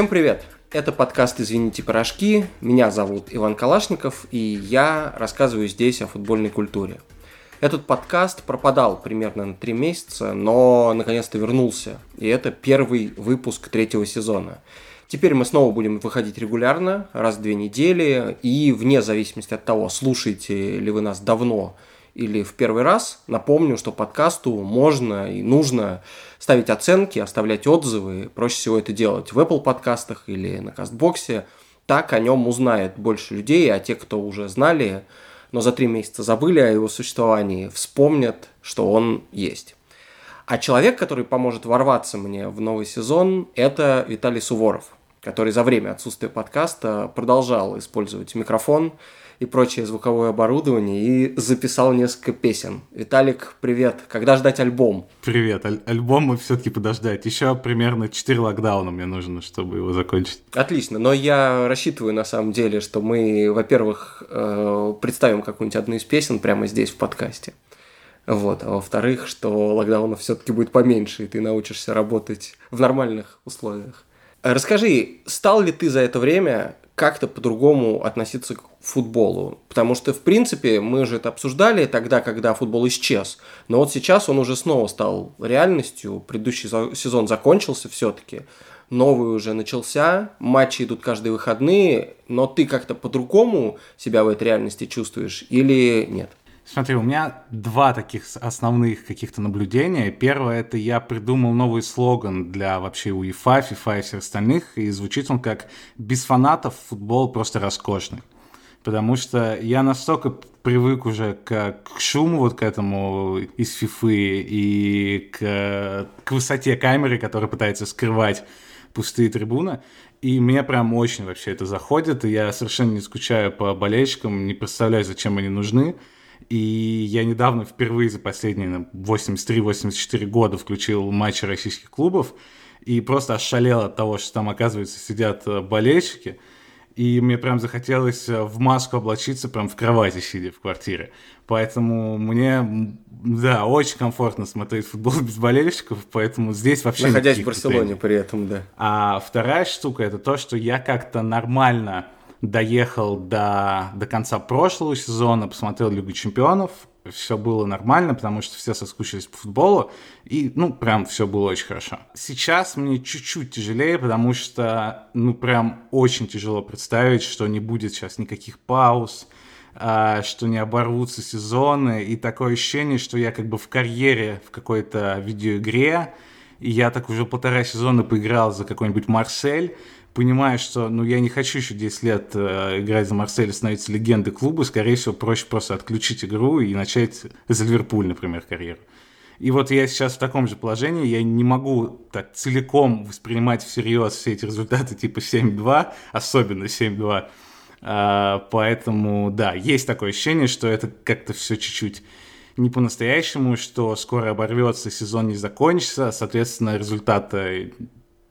Всем привет! Это подкаст «Извините, пирожки». Меня зовут Иван Калашников, и я рассказываю здесь о футбольной культуре. Этот подкаст пропадал примерно на три месяца, но наконец-то вернулся. И это первый выпуск третьего сезона. Теперь мы снова будем выходить регулярно, раз в две недели, и вне зависимости от того, слушаете ли вы нас давно или в первый раз, напомню, что подкасту можно и нужно ставить оценки, оставлять отзывы. Проще всего это делать в Apple подкастах или на Кастбоксе. Так о нем узнает больше людей, а те, кто уже знали, но за три месяца забыли о его существовании, вспомнят, что он есть. А человек, который поможет ворваться мне в новый сезон, это Виталий Суворов, который за время отсутствия подкаста продолжал использовать микрофон и прочее звуковое оборудование и записал несколько песен. Виталик, привет. Когда ждать альбом? Привет. Аль- альбом мы все-таки подождать. Еще примерно 4 локдауна мне нужно, чтобы его закончить. Отлично. Но я рассчитываю на самом деле, что мы, во-первых, э, представим какую-нибудь одну из песен прямо здесь в подкасте. Вот. А во-вторых, что локдаунов все-таки будет поменьше, и ты научишься работать в нормальных условиях. Расскажи, стал ли ты за это время как-то по-другому относиться к футболу. Потому что, в принципе, мы же это обсуждали тогда, когда футбол исчез. Но вот сейчас он уже снова стал реальностью. Предыдущий сезон закончился все-таки. Новый уже начался, матчи идут каждые выходные, но ты как-то по-другому себя в этой реальности чувствуешь или нет? Смотри, у меня два таких основных каких-то наблюдения. Первое, это я придумал новый слоган для вообще УЕФА, ФИФА и всех остальных, и звучит он как «Без фанатов футбол просто роскошный». Потому что я настолько привык уже к, к шуму вот к этому из фифы и к, к высоте камеры, которая пытается скрывать пустые трибуны. И мне прям очень вообще это заходит, и я совершенно не скучаю по болельщикам, не представляю, зачем они нужны. И я недавно впервые за последние 83-84 года включил матчи российских клубов и просто ошалел от того, что там, оказывается, сидят э, болельщики. И мне прям захотелось э, в маску облачиться прям в кровати, сидя в квартире. Поэтому мне, да, очень комфортно смотреть футбол без болельщиков, поэтому здесь вообще... Находясь в Барселоне при этом, да. А вторая штука — это то, что я как-то нормально доехал до, до конца прошлого сезона, посмотрел Лигу Чемпионов, все было нормально, потому что все соскучились по футболу, и, ну, прям все было очень хорошо. Сейчас мне чуть-чуть тяжелее, потому что, ну, прям очень тяжело представить, что не будет сейчас никаких пауз, а, что не оборвутся сезоны, и такое ощущение, что я как бы в карьере в какой-то видеоигре, и я так уже полтора сезона поиграл за какой-нибудь Марсель, понимаю, что ну, я не хочу еще 10 лет э, играть за Марсель и становиться легендой клуба, скорее всего, проще просто отключить игру и начать за Ливерпуль, например, карьеру. И вот я сейчас в таком же положении, я не могу так целиком воспринимать всерьез все эти результаты типа 7-2, особенно 7-2. А, поэтому, да, есть такое ощущение, что это как-то все чуть-чуть не по-настоящему, что скоро оборвется, сезон не закончится, соответственно, результаты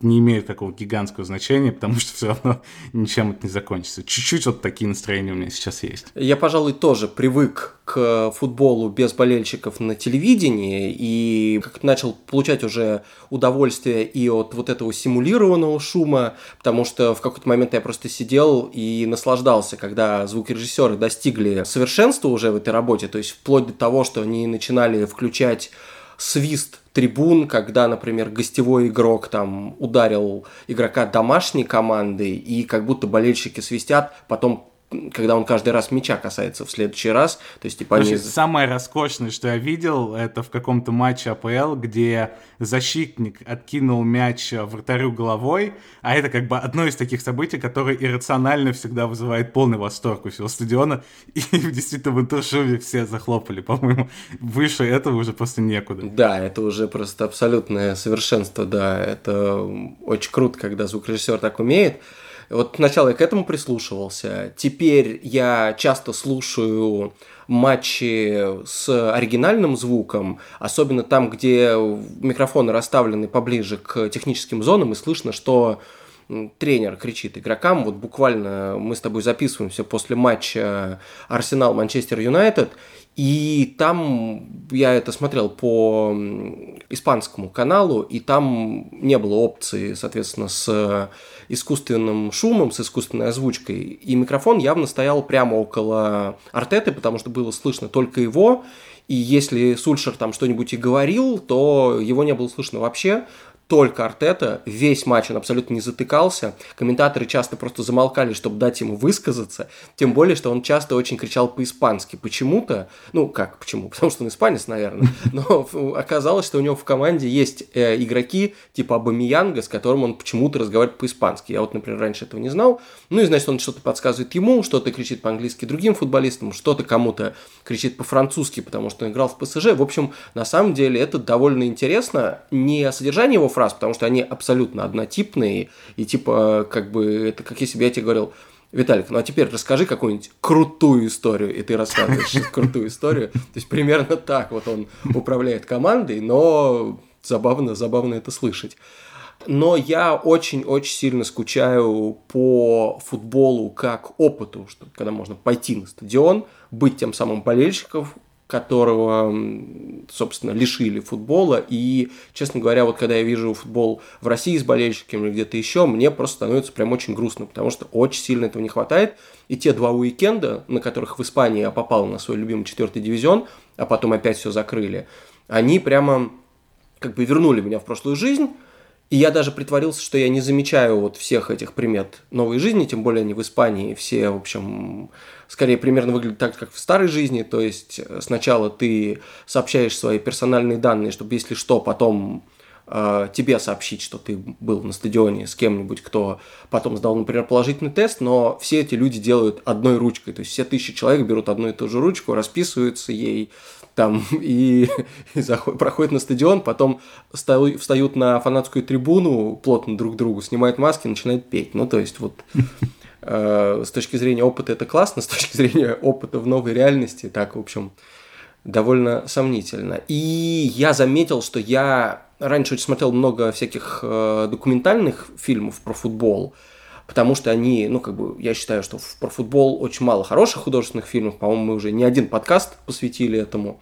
не имеют такого гигантского значения, потому что все равно ничем это не закончится. Чуть-чуть вот такие настроения у меня сейчас есть. Я, пожалуй, тоже привык к футболу без болельщиков на телевидении и как начал получать уже удовольствие и от вот этого симулированного шума, потому что в какой-то момент я просто сидел и наслаждался, когда звукорежиссеры достигли совершенства уже в этой работе, то есть вплоть до того, что они начинали включать свист трибун, когда, например, гостевой игрок там ударил игрока домашней команды, и как будто болельщики свистят, потом когда он каждый раз мяча касается в следующий раз. То есть, типа, они... Самое роскошное, что я видел, это в каком-то матче АПЛ, где защитник откинул мяч вратарю головой, а это как бы одно из таких событий, которое иррационально всегда вызывает полный восторг у всего стадиона, и действительно в интершуве все захлопали, по-моему. Выше этого уже просто некуда. Да, это уже просто абсолютное совершенство, да, это очень круто, когда звукорежиссер так умеет. Вот сначала я к этому прислушивался. Теперь я часто слушаю матчи с оригинальным звуком, особенно там, где микрофоны расставлены поближе к техническим зонам, и слышно, что тренер кричит игрокам, вот буквально мы с тобой записываемся после матча Арсенал-Манчестер Юнайтед, И там я это смотрел по испанскому каналу, и там не было опции, соответственно, с искусственным шумом, с искусственной озвучкой. И микрофон явно стоял прямо около Артеты, потому что было слышно только его. И если Сульшер там что-нибудь и говорил, то его не было слышно вообще только Артета, весь матч он абсолютно не затыкался, комментаторы часто просто замолкали, чтобы дать ему высказаться, тем более, что он часто очень кричал по-испански. Почему-то, ну как почему, потому что он испанец, наверное, но оказалось, что у него в команде есть э, игроки типа Абамиянга, с которым он почему-то разговаривает по-испански. Я вот, например, раньше этого не знал. Ну и, значит, он что-то подсказывает ему, что-то кричит по-английски другим футболистам, что-то кому-то кричит по-французски, потому что он играл в ПСЖ. В общем, на самом деле это довольно интересно. Не содержание его фраз, потому что они абсолютно однотипные, и типа, как бы, это как если бы я тебе говорил, Виталик, ну а теперь расскажи какую-нибудь крутую историю, и ты рассказываешь крутую историю. То есть примерно так вот он управляет командой, но забавно, забавно это слышать. Но я очень-очень сильно скучаю по футболу как опыту, что когда можно пойти на стадион, быть тем самым болельщиком, которого, собственно, лишили футбола. И, честно говоря, вот когда я вижу футбол в России с болельщиками или где-то еще, мне просто становится прям очень грустно, потому что очень сильно этого не хватает. И те два уикенда, на которых в Испании я попал на свой любимый четвертый дивизион, а потом опять все закрыли, они прямо как бы вернули меня в прошлую жизнь, и я даже притворился, что я не замечаю вот всех этих примет новой жизни, тем более они в Испании все, в общем, скорее примерно выглядят так, как в старой жизни. То есть э, сначала ты сообщаешь свои персональные данные, чтобы если что, потом э, тебе сообщить, что ты был на стадионе с кем-нибудь, кто потом сдал, например, положительный тест, но все эти люди делают одной ручкой. То есть все тысячи человек берут одну и ту же ручку, расписываются ей, там и, и заход, проходят на стадион, потом встают, встают на фанатскую трибуну плотно друг к другу, снимают маски, начинают петь. Ну, то есть вот э, с точки зрения опыта это классно, с точки зрения опыта в новой реальности, так, в общем, довольно сомнительно. И я заметил, что я раньше очень смотрел много всяких э, документальных фильмов про футбол, потому что они, ну, как бы, я считаю, что про футбол очень мало хороших художественных фильмов, по-моему, мы уже не один подкаст посвятили этому,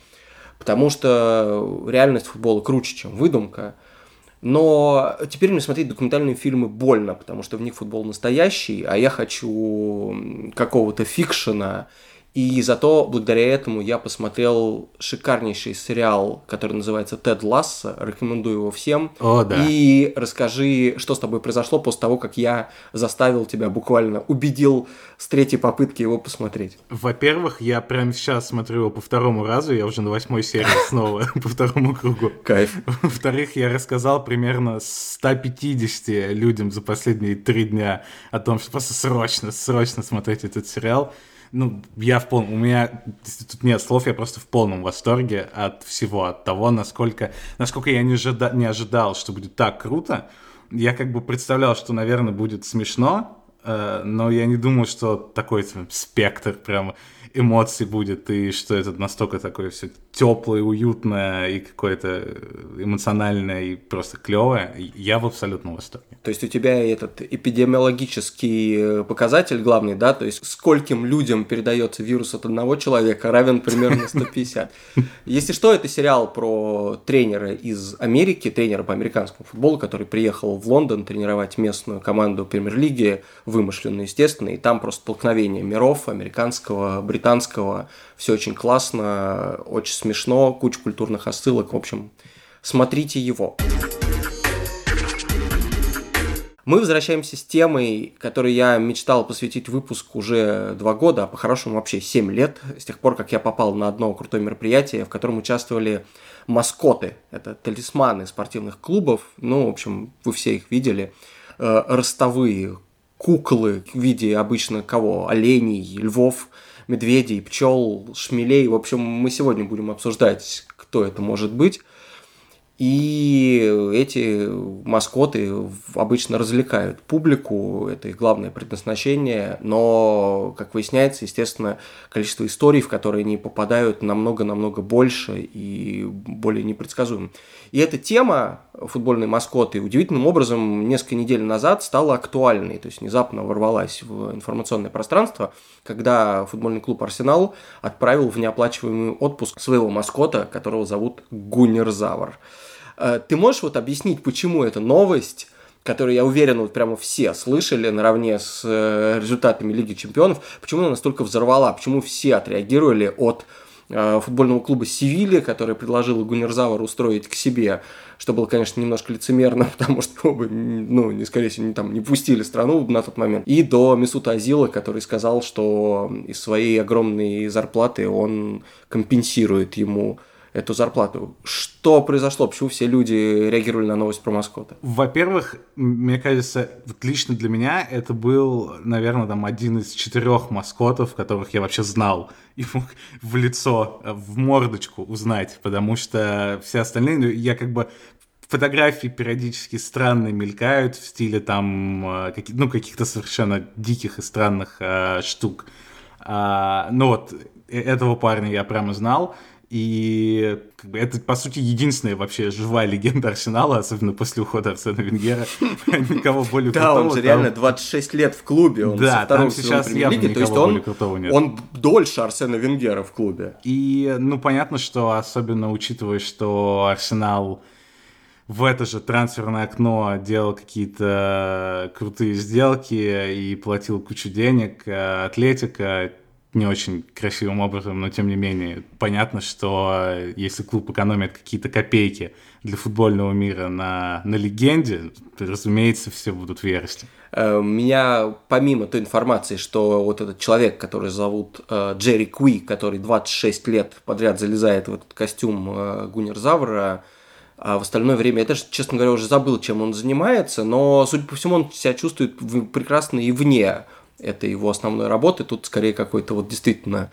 потому что реальность футбола круче, чем выдумка. Но теперь мне смотреть документальные фильмы больно, потому что в них футбол настоящий, а я хочу какого-то фикшена и зато благодаря этому я посмотрел шикарнейший сериал, который называется «Тед Ласса». Рекомендую его всем. О, да. И расскажи, что с тобой произошло после того, как я заставил тебя буквально, убедил с третьей попытки его посмотреть. Во-первых, я прямо сейчас смотрю его по второму разу, я уже на восьмой серии снова по второму кругу. Кайф. Во-вторых, я рассказал примерно 150 людям за последние три дня о том, что просто срочно, срочно смотреть этот сериал ну, я в полном, у меня тут нет слов, я просто в полном восторге от всего, от того, насколько, насколько я не, ожида, не ожидал, что будет так круто. Я как бы представлял, что, наверное, будет смешно, э, но я не думал, что такой спектр прям эмоций будет, и что это настолько такое все теплое, уютное и какое-то эмоциональное и просто клевое. Я в абсолютном восторге. То есть у тебя этот эпидемиологический показатель главный, да, то есть скольким людям передается вирус от одного человека, равен примерно 150. Если что, это сериал про тренера из Америки, тренера по американскому футболу, который приехал в Лондон тренировать местную команду премьер-лиги, вымышленную, естественно, и там просто столкновение миров американского, британского, все очень классно, очень смешно, куча культурных отсылок, в общем, смотрите его. Мы возвращаемся с темой, которой я мечтал посвятить выпуск уже два года, а по-хорошему вообще семь лет, с тех пор, как я попал на одно крутое мероприятие, в котором участвовали маскоты. Это талисманы спортивных клубов, ну, в общем, вы все их видели, э, ростовые куклы в виде обычно кого? Оленей, львов, медведей, пчел, шмелей. В общем, мы сегодня будем обсуждать, кто это может быть. И эти маскоты обычно развлекают публику, это их главное предназначение, но, как выясняется, естественно, количество историй, в которые они попадают, намного-намного больше и более непредсказуем. И эта тема футбольной маскоты удивительным образом несколько недель назад стала актуальной, то есть внезапно ворвалась в информационное пространство, когда футбольный клуб «Арсенал» отправил в неоплачиваемый отпуск своего маскота, которого зовут Гуннер Завр. Э, ты можешь вот объяснить, почему эта новость которую, я уверен, вот прямо все слышали наравне с э, результатами Лиги Чемпионов, почему она настолько взорвала, почему все отреагировали от э, футбольного клуба Севилья, который предложил Гуннерзавр устроить к себе, что было, конечно, немножко лицемерно, потому что оба, ну, не, скорее всего, не, там, не пустили страну на тот момент, и до Месута Азила, который сказал, что из своей огромной зарплаты он компенсирует ему эту зарплату. Что произошло? Почему все люди реагировали на новость про маскота? Во-первых, мне кажется, вот лично для меня это был, наверное, там один из четырех маскотов, которых я вообще знал и мог в лицо, в мордочку узнать, потому что все остальные, ну, я как бы фотографии периодически странные мелькают в стиле там, э, ну, каких-то совершенно диких и странных э, штук. А, ну вот, э, этого парня я прямо знал. И как бы, это, по сути, единственная вообще живая легенда Арсенала, особенно после ухода Арсена Венгера. Никого более Да, он же реально 26 лет в клубе, он да, там сейчас явно то есть он, он дольше Арсена Венгера в клубе. И, ну, понятно, что особенно учитывая, что Арсенал в это же трансферное окно делал какие-то крутые сделки и платил кучу денег, э, Атлетика не очень красивым образом, но тем не менее понятно, что если клуб экономит какие-то копейки для футбольного мира на, на легенде, то, разумеется, все будут в ярости. Э, меня, помимо той информации, что вот этот человек, который зовут э, Джерри Куи, который 26 лет подряд залезает в этот костюм э, Гуннерзавра, а в остальное время я даже, честно говоря, уже забыл, чем он занимается, но, судя по всему, он себя чувствует прекрасно и вне это его основной работы. Тут скорее какой-то вот действительно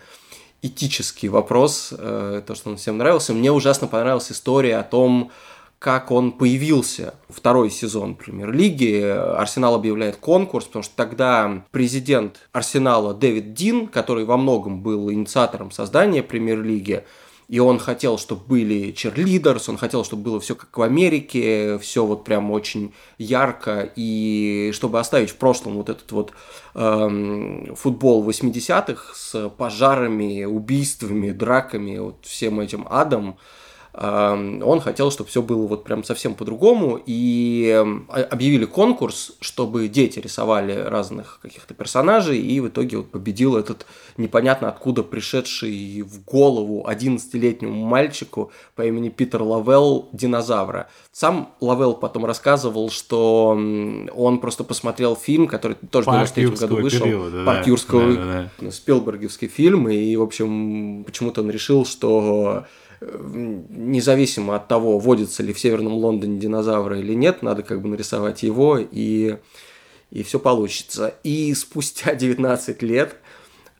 этический вопрос, э, то, что он всем нравился. Мне ужасно понравилась история о том, как он появился. Второй сезон Премьер-лиги. Арсенал объявляет конкурс, потому что тогда президент Арсенала Дэвид Дин, который во многом был инициатором создания Премьер-лиги, и он хотел, чтобы были черлидерс, он хотел, чтобы было все как в Америке, все вот прям очень ярко, и чтобы оставить в прошлом вот этот вот эм, футбол 80-х с пожарами, убийствами, драками, вот всем этим адом, он хотел, чтобы все было вот прям совсем по-другому, и объявили конкурс, чтобы дети рисовали разных каких-то персонажей, и в итоге вот победил этот непонятно откуда пришедший в голову 11-летнему мальчику по имени Питер Лавелл динозавра. Сам Лавелл потом рассказывал, что он просто посмотрел фильм, который тоже в 93 году вышел, периода, Парк да, Юрского, да, да. Спилбергевский фильм, и, в общем, почему-то он решил, что независимо от того, водится ли в Северном Лондоне динозавры или нет, надо как бы нарисовать его, и, и все получится. И спустя 19 лет,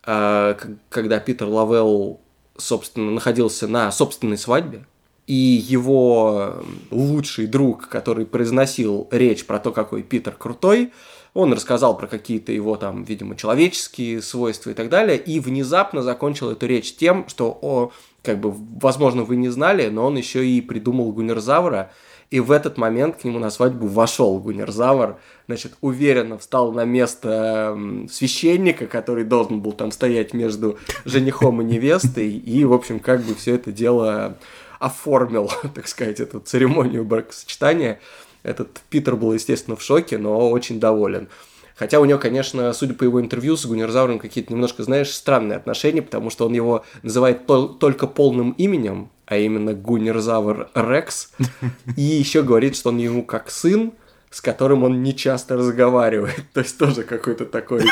а, когда Питер Лавелл, собственно, находился на собственной свадьбе, и его лучший друг, который произносил речь про то, какой Питер крутой, он рассказал про какие-то его там, видимо, человеческие свойства и так далее, и внезапно закончил эту речь тем, что о, как бы, возможно, вы не знали, но он еще и придумал Гуннерзавра, и в этот момент к нему на свадьбу вошел Гуннерзавр, значит, уверенно встал на место священника, который должен был там стоять между женихом и невестой, и, в общем, как бы все это дело оформил, так сказать, эту церемонию бракосочетания. Этот Питер был, естественно, в шоке, но очень доволен. Хотя у него, конечно, судя по его интервью с Гуннерзавром, какие-то немножко, знаешь, странные отношения, потому что он его называет то- только полным именем, а именно Гуннерзавр Рекс, и еще говорит, что он ему как сын, с которым он не часто разговаривает. То есть тоже какой-то такой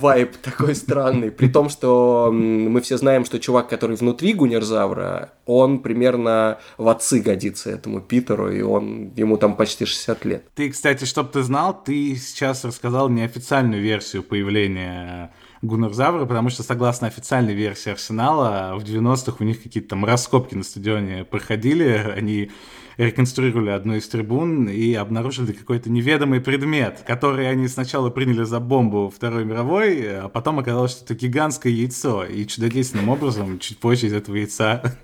вайб такой странный. При том, что мы все знаем, что чувак, который внутри Гунерзавра, он примерно в отцы годится этому Питеру, и он ему там почти 60 лет. Ты, кстати, чтоб ты знал, ты сейчас рассказал неофициальную версию появления Гуннерзавры, потому что, согласно официальной версии Арсенала, в 90-х у них какие-то там раскопки на стадионе проходили, они реконструировали одну из трибун и обнаружили какой-то неведомый предмет, который они сначала приняли за бомбу Второй мировой, а потом оказалось, что это гигантское яйцо. И чудодейственным образом чуть позже из этого яйца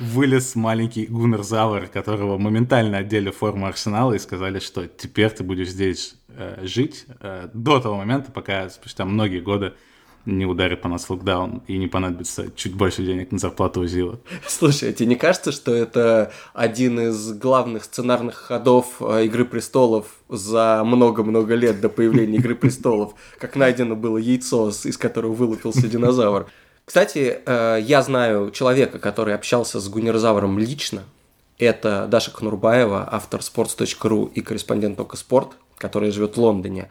вылез маленький гуннерзавр, которого моментально одели форму Арсенала и сказали, что теперь ты будешь здесь э, жить э, до того момента, пока спустя многие годы не ударит по нас локдаун и не понадобится чуть больше денег на зарплату Узила. Слушай, а тебе не кажется, что это один из главных сценарных ходов э, «Игры престолов» за много-много лет до появления «Игры престолов», как найдено было яйцо, из которого вылупился динозавр? Кстати, э, я знаю человека, который общался с Гунерзавром лично. Это Даша Кнурбаева, автор sports.ru и корреспондент Тока Спорт, который живет в Лондоне.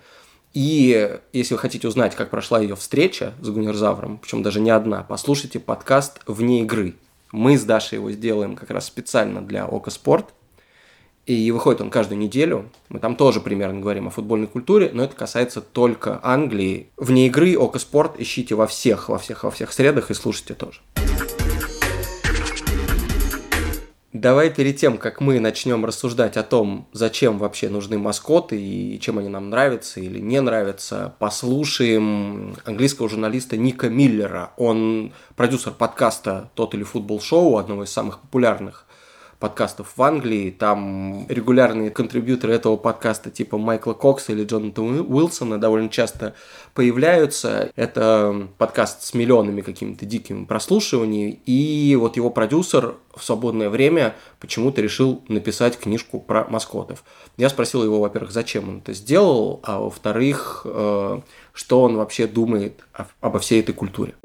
И если вы хотите узнать, как прошла ее встреча с Гунерзавром, причем даже не одна, послушайте подкаст «Вне игры». Мы с Дашей его сделаем как раз специально для Ока Спорт. И выходит он каждую неделю. Мы там тоже примерно говорим о футбольной культуре, но это касается только Англии. Вне игры Ока Спорт ищите во всех, во всех, во всех средах и слушайте тоже. Давай перед тем, как мы начнем рассуждать о том, зачем вообще нужны маскоты и чем они нам нравятся или не нравятся, послушаем английского журналиста Ника Миллера. Он продюсер подкаста «Тот или футбол шоу», одного из самых популярных подкастов в Англии. Там регулярные контрибьюторы этого подкаста типа Майкла Кокса или Джонатана Уилсона довольно часто появляются. Это подкаст с миллионами какими-то дикими прослушиваниями. И вот его продюсер в свободное время почему-то решил написать книжку про маскотов. Я спросил его, во-первых, зачем он это сделал, а во-вторых, э, что он вообще думает обо всей этой культуре.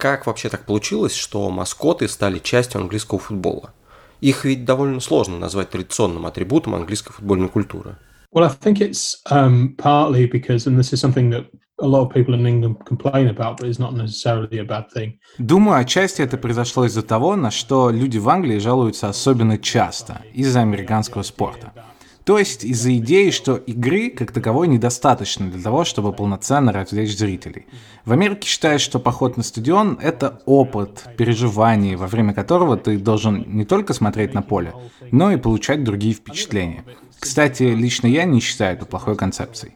Как вообще так получилось, что маскоты стали частью английского футбола? Их ведь довольно сложно назвать традиционным атрибутом английской футбольной культуры. Well, I think it's um, partly because, and this is something that a lot of people in England complain about, but it's not necessarily a bad thing. Думаю, отчасти это произошло из-за того, на что люди в Англии жалуются особенно часто, из-за американского спорта. То есть из-за идеи, что игры как таковой недостаточно для того, чтобы полноценно развлечь зрителей. В Америке считают, что поход на стадион — это опыт, переживание, во время которого ты должен не только смотреть на поле, но и получать другие впечатления. Кстати, лично я не считаю это плохой концепцией.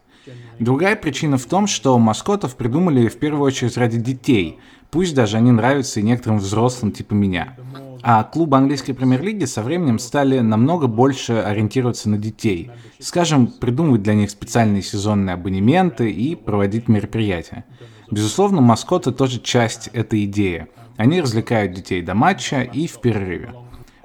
Другая причина в том, что маскотов придумали в первую очередь ради детей, пусть даже они нравятся и некоторым взрослым типа меня. А клубы английской премьер-лиги со временем стали намного больше ориентироваться на детей. Скажем, придумывать для них специальные сезонные абонементы и проводить мероприятия. Безусловно, маскоты тоже часть этой идеи. Они развлекают детей до матча и в перерыве.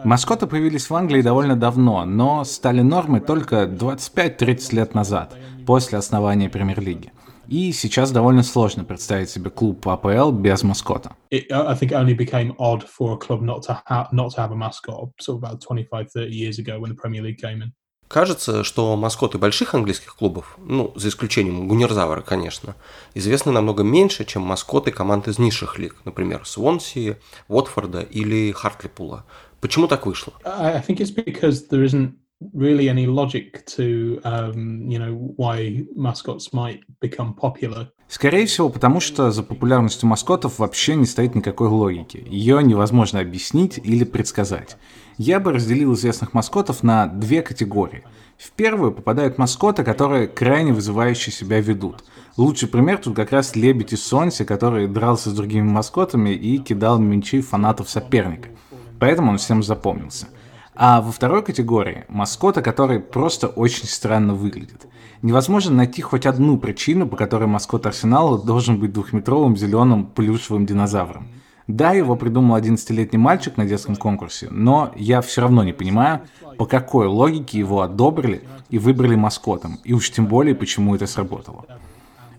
Маскоты появились в Англии довольно давно, но стали нормой только 25-30 лет назад, после основания премьер-лиги. И сейчас довольно сложно представить себе клуб АПЛ без маскота. It, I think only became odd for a club not to, ha- not to have a mascot sort of about 25-30 years ago when the Premier League came in. Кажется, что маскоты больших английских клубов, ну, за исключением Гунерзавра, конечно, известны намного меньше, чем маскоты команд из низших лиг, например, Свонси, Уотфорда или Хартлипула. Почему так вышло? I think it's because there isn't really any logic to, um, you know, why mascots might become popular. Скорее всего, потому что за популярностью маскотов вообще не стоит никакой логики. Ее невозможно объяснить или предсказать. Я бы разделил известных маскотов на две категории. В первую попадают маскоты, которые крайне вызывающе себя ведут. Лучший пример тут как раз Лебедь из Сонси, который дрался с другими маскотами и кидал мячи фанатов соперника. Поэтому он всем запомнился. А во второй категории маскоты, которые просто очень странно выглядят. Невозможно найти хоть одну причину, по которой маскот Арсенала должен быть двухметровым зеленым плюшевым динозавром. Да, его придумал 11-летний мальчик на детском конкурсе, но я все равно не понимаю, по какой логике его одобрили и выбрали маскотом, и уж тем более, почему это сработало.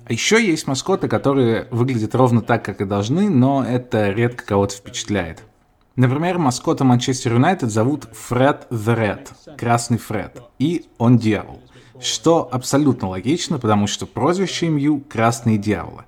А еще есть маскоты, которые выглядят ровно так, как и должны, но это редко кого-то впечатляет. Например, маскота Манчестер Юнайтед зовут Фред the Red, Красный Фред, и он дьявол. Что абсолютно логично, потому что прозвище МЮ – Красные Дьяволы.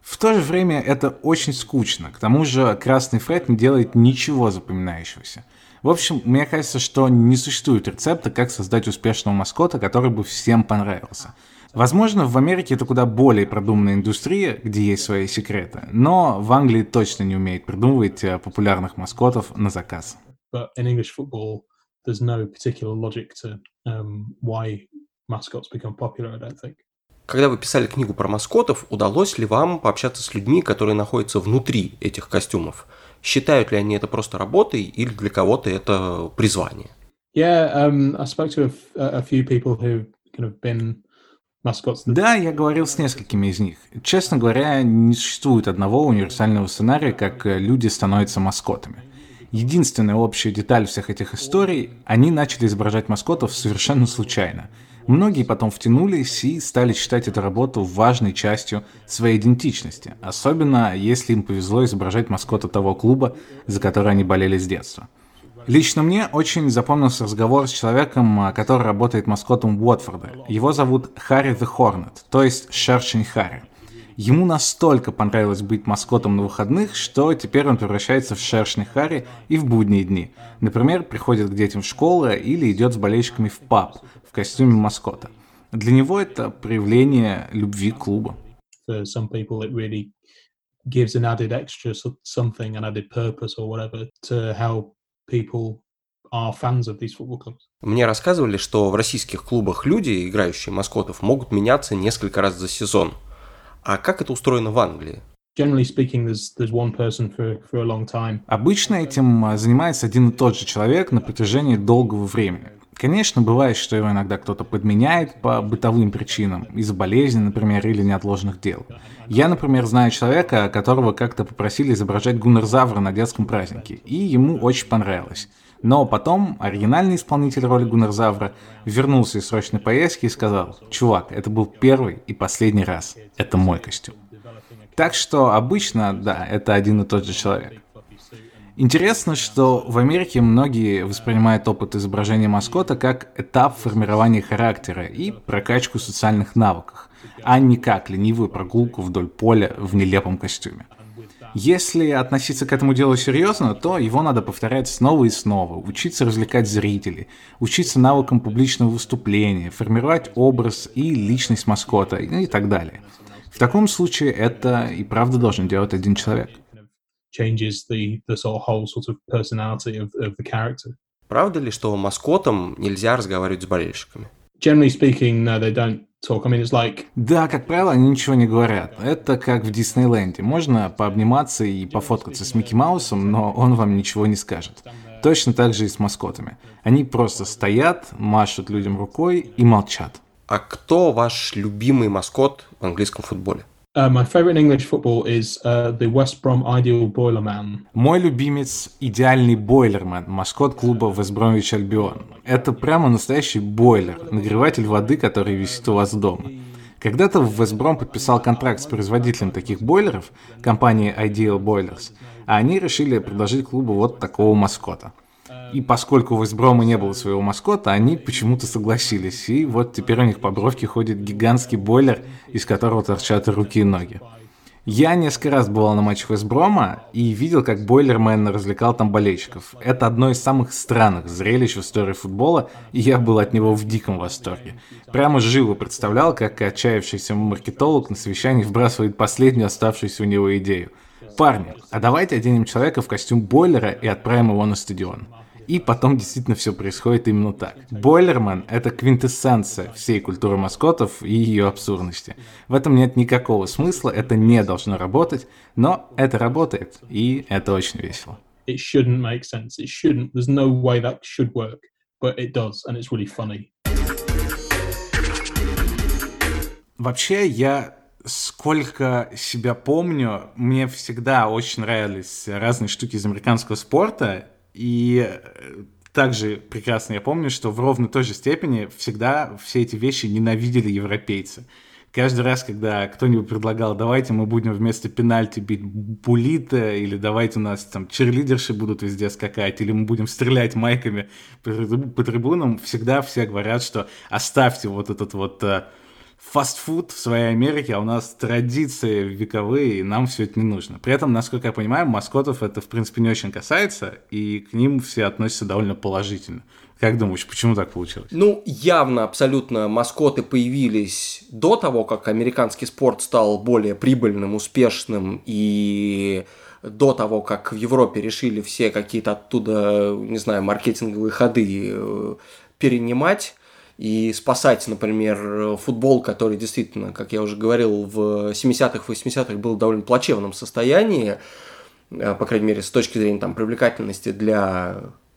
В то же время это очень скучно, к тому же Красный Фред не делает ничего запоминающегося. В общем, мне кажется, что не существует рецепта, как создать успешного маскота, который бы всем понравился. Возможно, в Америке это куда более продуманная индустрия, где есть свои секреты, но в Англии точно не умеет придумывать э, популярных маскотов на заказ. But in English football, there's no particular logic to um, why mascots become popular, I don't think. Когда вы писали книгу про маскотов, удалось ли вам пообщаться с людьми, которые находятся внутри этих костюмов? Считают ли они это просто работой или для кого-то это призвание? Yeah, um, I spoke to a, a few people who've kind of been that- Да, я говорил с несколькими из них. Честно говоря, не существует одного универсального сценария, как э, люди становятся маскотами. Единственная общая деталь всех этих историй – они начали изображать маскотов совершенно случайно. Многие потом втянулись и стали считать эту работу важной частью своей идентичности, особенно если им повезло изображать маскота того клуба, за который они болели с детства. Лично мне очень запомнился разговор с человеком, а, который работает маскотом Уотфорда. Его зовут Харри the Hornet, то есть Шершень Харри. Ему настолько понравилось быть маскотом на выходных, что теперь он превращается в шершня Харри и в будние дни. Например, приходит к детям в школу или идет с болельщиками в паб в костюме маскота. Для него это проявление любви к клубу. For some people, it really gives an added extra so- something, an added purpose or whatever to how people are fans of these football clubs. Мне рассказывали, что в российских клубах люди, играющие маскотов, могут меняться несколько раз за сезон. А как это устроено в Англии? Generally speaking, there's there's one person for, for a long time. Обычно этим а, занимается один и тот же человек на протяжении долгого времени. Конечно, бывает, что его иногда кто-то подменяет по бытовым причинам, из-за болезни, например, или неотложных дел. Я, например, знаю человека, которого как-то попросили изображать гуннерзавра на детском празднике, и ему очень понравилось. Но потом оригинальный исполнитель роли гуннерзавра вернулся из срочной поездки и сказал, «Чувак, это был первый и последний раз. Это мой костюм». Так что обычно, да, это один и тот же человек. Интересно, что в Америке многие воспринимают опыт изображения маскота как этап формирования характера и прокачку социальных навыков, а не как ленивую прогулку вдоль поля в нелепом костюме. Если относиться к этому делу серьезно, то его надо повторять снова и снова, учиться развлекать зрителей, учиться навыкам публичного выступления, формировать образ и личность маскота и так далее. В таком случае это и правда должен делать один человек. Changes the the sort of whole sort of personality of, of the character. Правда ли, что маскотам нельзя разговаривать с болельщиками? Generally speaking, no, they don't talk. I mean, it's like Да, как правило, они ничего не говорят. Это как в Диснейленде. Можно пообниматься и пофоткаться с Микки Маусом, но он вам ничего не скажет. Точно так же и с маскотами. Они просто стоят, машут людям рукой и молчат. А кто ваш любимый маскот в английском футболе? Uh, my favorite English football is uh, the West Brom Ideal Boilerman. Мой любимец – идеальный бойлермен, маскот клуба Вестбромвич Альбион. Это прямо настоящий бойлер, нагреватель воды, который висит у вас дома. Когда-то Вестбром подписал контракт с производителем таких бойлеров, компанией Ideal Boilers, а они решили предложить клубу вот такого маскота. И поскольку у Вестброма не было своего маскота, они почему-то согласились. И вот теперь у них по бровке ходит гигантский бойлер, из которого торчат руки и ноги. Я несколько раз бывал на матчах Вестброма и видел, как Бойлермен развлекал там болельщиков. Это одно из самых странных зрелищ в истории футбола, и я был от него в диком восторге. Прямо живо представлял, как отчаявшийся маркетолог на совещании вбрасывает последнюю оставшуюся у него идею. Парни, а давайте оденем человека в костюм бойлера и отправим его на стадион. И потом действительно все происходит именно так. Бойлерман — это квинтэссенция всей культуры маскотов и ее абсурдности. В этом нет никакого смысла, это не должно работать, но это работает, и это очень весело. It shouldn't make sense. It shouldn't. There's no way that should work, but it does, and it's really funny. Вообще, я сколько себя помню, мне всегда очень нравились разные штуки из американского спорта, и э, также прекрасно я помню, что в ровно той же степени всегда все эти вещи ненавидели европейцы. Каждый раз, когда кто-нибудь предлагал, давайте мы будем вместо пенальти бить булита, или давайте у нас там черлидерши будут везде скакать, или мы будем стрелять майками по, по трибунам, всегда все говорят, что оставьте вот этот вот э, фастфуд в своей Америке, а у нас традиции вековые, и нам все это не нужно. При этом, насколько я понимаю, маскотов это, в принципе, не очень касается, и к ним все относятся довольно положительно. Как думаешь, почему так получилось? Ну, явно, абсолютно, маскоты появились до того, как американский спорт стал более прибыльным, успешным, и до того, как в Европе решили все какие-то оттуда, не знаю, маркетинговые ходы э, перенимать и спасать, например, футбол, который действительно, как я уже говорил, в 70-х, 80-х был в довольно плачевном состоянии, э, по крайней мере, с точки зрения там, привлекательности для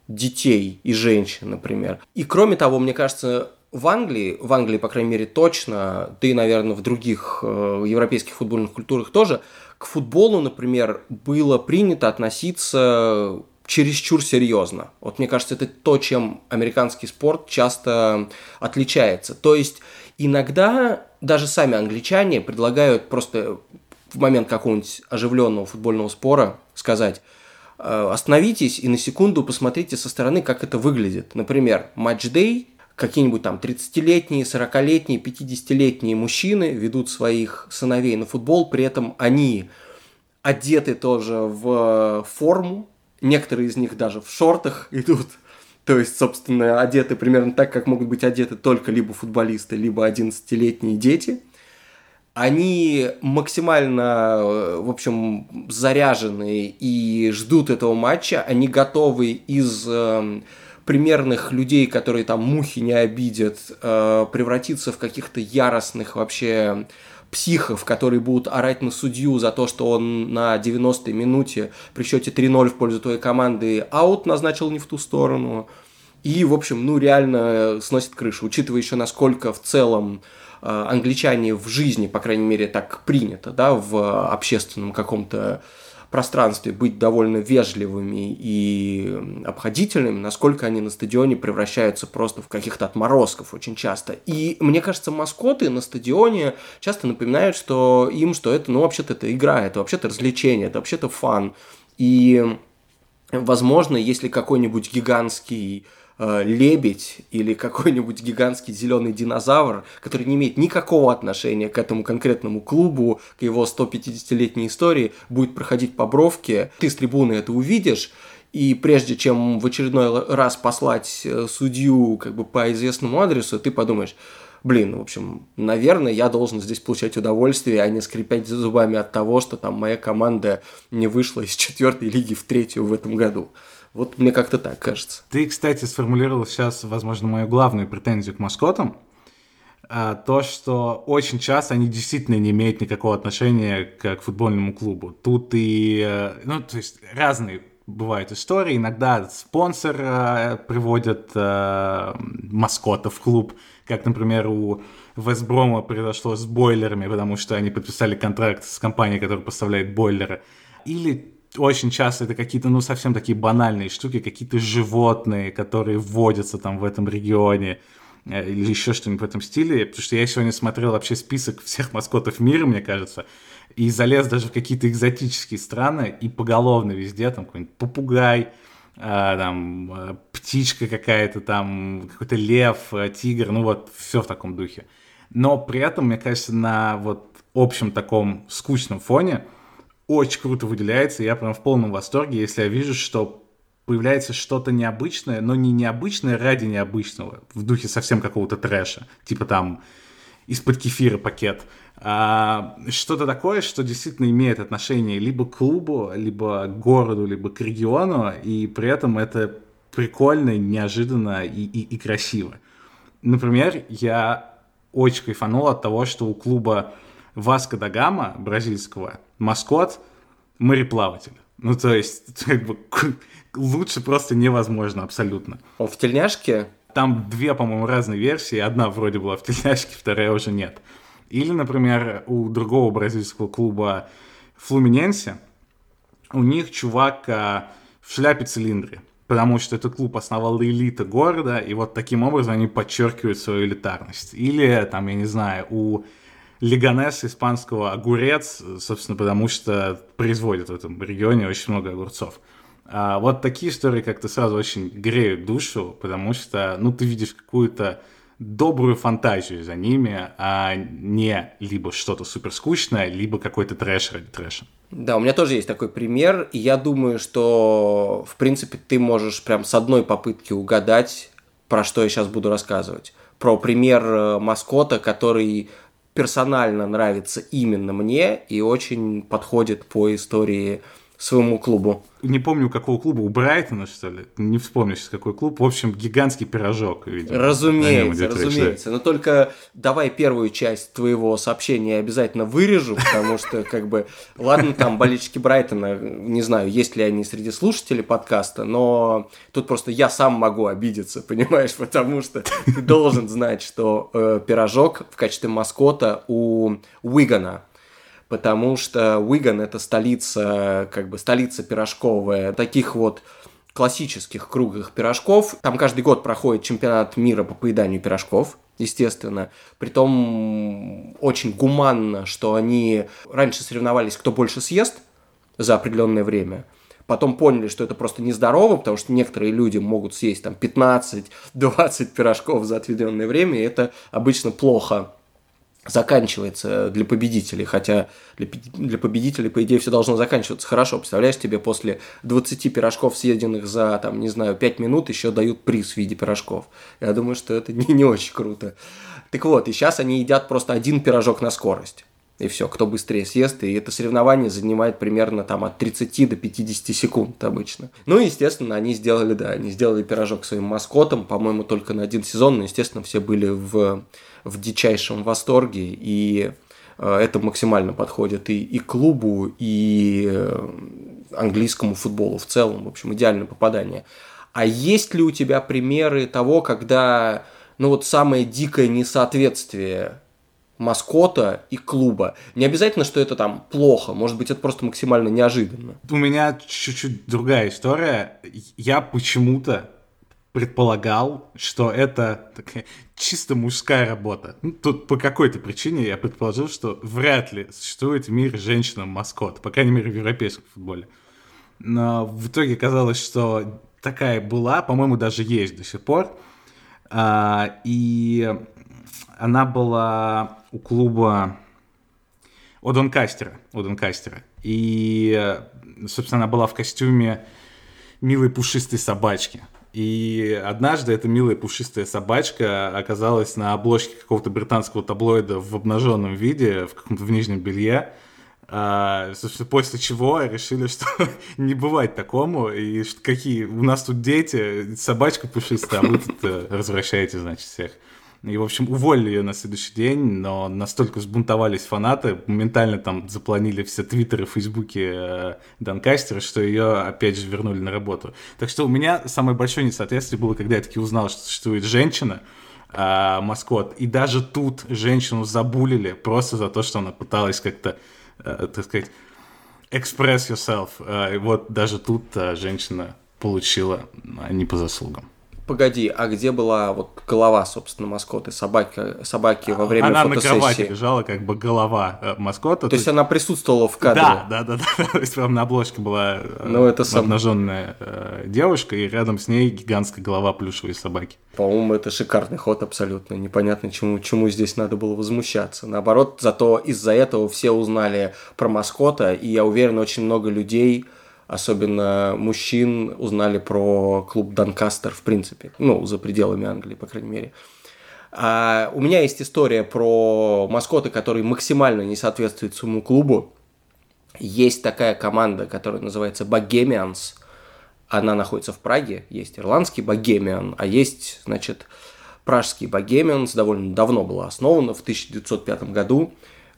детей и женщин, например. И кроме того, мне кажется, в Англии, в Англии, по крайней мере, точно, да и, наверное, в других э, европейских футбольных культурах тоже, к футболу, например, было принято относиться чересчур серьезно. Вот мне кажется, это то, чем американский спорт часто отличается. То есть иногда даже сами англичане предлагают просто в момент какого-нибудь оживленного футбольного спора сказать «Э, остановитесь и на секунду посмотрите со стороны, как это выглядит. Например, матч-дей, какие-нибудь там 30-летние, 40-летние, 50-летние мужчины ведут своих сыновей на футбол, при этом они одеты тоже в форму, Некоторые из них даже в шортах идут. То есть, собственно, одеты примерно так, как могут быть одеты только либо футболисты, либо 11-летние дети. Они максимально, э, в общем, заряжены и ждут этого матча. Они готовы из э, примерных людей, которые там мухи не обидят, э, превратиться в каких-то яростных вообще психов, которые будут орать на судью за то, что он на 90-й минуте при счете 3-0 в пользу твоей команды аут назначил не в ту сторону. И, в общем, ну, реально сносит крышу, учитывая еще, насколько в целом э, англичане в жизни, по крайней мере, так принято, да, в общественном каком-то пространстве быть довольно вежливыми и обходительными, насколько они на стадионе превращаются просто в каких-то отморозков очень часто. И мне кажется, маскоты на стадионе часто напоминают, что им, что это, ну, вообще-то это игра, это вообще-то развлечение, это вообще-то фан. И, возможно, если какой-нибудь гигантский Э, лебедь или какой-нибудь гигантский зеленый динозавр, который не имеет никакого отношения к этому конкретному клубу, к его 150-летней истории, будет проходить по бровке, ты с трибуны это увидишь, и прежде чем в очередной раз послать э, судью как бы по известному адресу, ты подумаешь, блин, в общем, наверное, я должен здесь получать удовольствие, а не скрипеть зубами от того, что там моя команда не вышла из четвертой лиги в третью в этом году. Вот мне как-то так кажется. Ты, кстати, сформулировал сейчас, возможно, мою главную претензию к маскотам. А, то, что очень часто они действительно не имеют никакого отношения к, к футбольному клубу. Тут и, э, ну, то есть разные бывают истории. Иногда спонсор э, приводит э, маскота в клуб, как, например, у Вестброма произошло с бойлерами, потому что они подписали контракт с компанией, которая поставляет бойлеры. Или очень часто это какие-то, ну, совсем такие банальные штуки, какие-то животные, которые вводятся там в этом регионе, э, или еще что-нибудь в этом стиле, потому что я сегодня смотрел вообще список всех маскотов мира, мне кажется, и залез даже в какие-то экзотические страны, и поголовно везде, там какой-нибудь попугай, а, там э, птичка какая-то, там какой-то лев, э, тигр, ну вот все в таком духе. Но при этом, мне кажется, на вот общем таком скучном фоне – очень круто выделяется. Я прям в полном восторге, если я вижу, что появляется что-то необычное, но не необычное ради необычного, в духе совсем какого-то трэша, типа там из-под кефира пакет. А, что-то такое, что действительно имеет отношение либо к клубу, либо к городу, либо к региону, и при этом это прикольно, неожиданно и, и, и красиво. Например, я очень кайфанул от того, что у клуба Васко да Гама, бразильского, маскот мореплаватель. Ну, то есть, как бы, лучше просто невозможно абсолютно. Он в тельняшке? Там две, по-моему, разные версии. Одна вроде была в тельняшке, вторая уже нет. Или, например, у другого бразильского клуба Флуминенсе, у них чувак а, в шляпе-цилиндре, потому что этот клуб основал элита города, и вот таким образом они подчеркивают свою элитарность. Или, там, я не знаю, у Лиганес испанского огурец, собственно, потому что производят в этом регионе очень много огурцов. А вот такие истории как-то сразу очень греют душу, потому что, ну, ты видишь какую-то добрую фантазию за ними, а не либо что-то супер скучное, либо какой-то трэш ради трэша. Да, у меня тоже есть такой пример, и я думаю, что, в принципе, ты можешь прям с одной попытки угадать, про что я сейчас буду рассказывать. Про пример э, маскота, который персонально нравится именно мне и очень подходит по истории своему клубу. Не помню, какого клуба, у Брайтона, что ли, не вспомню сейчас, какой клуб, в общем, гигантский пирожок, видимо. Разумеется, разумеется, но только давай первую часть твоего сообщения обязательно вырежу, потому что, как бы, ладно, там болельщики Брайтона, не знаю, есть ли они среди слушателей подкаста, но тут просто я сам могу обидеться, понимаешь, потому что ты должен знать, что э, пирожок в качестве маскота у Уигана, потому что Уиган это столица, как бы столица пирожковая, таких вот классических круглых пирожков. Там каждый год проходит чемпионат мира по поеданию пирожков, естественно. Притом очень гуманно, что они раньше соревновались, кто больше съест за определенное время. Потом поняли, что это просто нездорово, потому что некоторые люди могут съесть там 15-20 пирожков за отведенное время, и это обычно плохо заканчивается для победителей, хотя для, для победителей, по идее, все должно заканчиваться хорошо. Представляешь, тебе после 20 пирожков, съеденных за, там, не знаю, 5 минут, еще дают приз в виде пирожков. Я думаю, что это не, не очень круто. Так вот, и сейчас они едят просто один пирожок на скорость. И все, кто быстрее съест, и это соревнование занимает примерно там от 30 до 50 секунд обычно. Ну и, естественно, они сделали, да, они сделали пирожок своим маскотом, по-моему, только на один сезон, но, естественно, все были в в дичайшем восторге, и э, это максимально подходит и, и клубу, и э, английскому футболу в целом. В общем, идеальное попадание. А есть ли у тебя примеры того, когда, ну вот самое дикое несоответствие маскота и клуба. Не обязательно, что это там плохо, может быть, это просто максимально неожиданно. У меня чуть-чуть другая история. Я почему-то предполагал, что это такая чисто мужская работа. Ну, тут по какой-то причине я предположил, что вряд ли существует в мире женщина-маскот, по крайней мере в европейском футболе. Но в итоге казалось, что такая была, по-моему, даже есть до сих пор. А, и она была у клуба у Донкастера, Донкастера. И, собственно, она была в костюме милой пушистой собачки. И однажды эта милая пушистая собачка оказалась на обложке какого-то британского таблоида в обнаженном виде, в каком-то в нижнем белье. А, после чего решили, что не бывает такому, и что какие у нас тут дети, собачка пушистая, а вы тут э, развращаете, значит, всех. И, в общем, уволили ее на следующий день, но настолько взбунтовались фанаты, моментально там запланили все твиттеры, фейсбуки э, Донкастера, что ее опять же вернули на работу. Так что у меня самое большое несоответствие было, когда я таки узнал, что существует женщина, э, маскот, и даже тут женщину забулили просто за то, что она пыталась как-то, э, так сказать, express yourself. Э, и вот даже тут э, женщина получила э, не по заслугам. Погоди, а где была вот голова, собственно, маскота собаки, собаки во время она фотосессии? Она на кровати лежала, как бы голова э, маскота. То, то есть она присутствовала в кадре? Да, да, да, да. То есть прям на обложке была э, ну, это сам... обнаженная э, девушка, и рядом с ней гигантская голова плюшевой собаки. По-моему, это шикарный ход абсолютно. Непонятно, чему, чему здесь надо было возмущаться. Наоборот, зато из-за этого все узнали про маскота, и я уверен, очень много людей особенно мужчин, узнали про клуб Донкастер в принципе, ну, за пределами Англии, по крайней мере. А у меня есть история про маскота, который максимально не соответствует своему клубу. Есть такая команда, которая называется Bohemians. Она находится в Праге. Есть ирландский Bohemian, а есть, значит, пражский Bohemians. Довольно давно была основана, в 1905 году.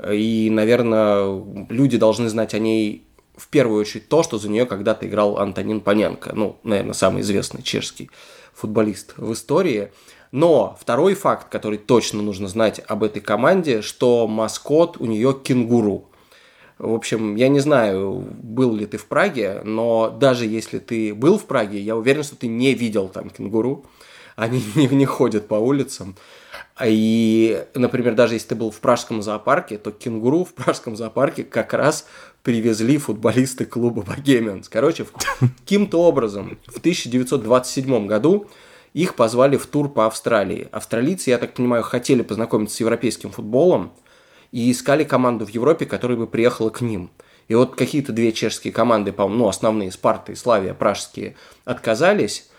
И, наверное, люди должны знать о ней в первую очередь то, что за нее когда-то играл Антонин Паненко, ну, наверное, самый известный чешский футболист в истории. Но второй факт, который точно нужно знать об этой команде, что маскот у нее кенгуру. В общем, я не знаю, был ли ты в Праге, но даже если ты был в Праге, я уверен, что ты не видел там кенгуру. Они не, не ходят по улицам. И, например, даже если ты был в пражском зоопарке, то кенгуру в пражском зоопарке как раз привезли футболисты клуба Богемианс. Короче, каким-то образом в 1927 году их позвали в тур по Австралии. Австралийцы, я так понимаю, хотели познакомиться с европейским футболом и искали команду в Европе, которая бы приехала к ним. И вот какие-то две чешские команды, по-моему, ну, основные, Спарта и Славия, пражские, отказались.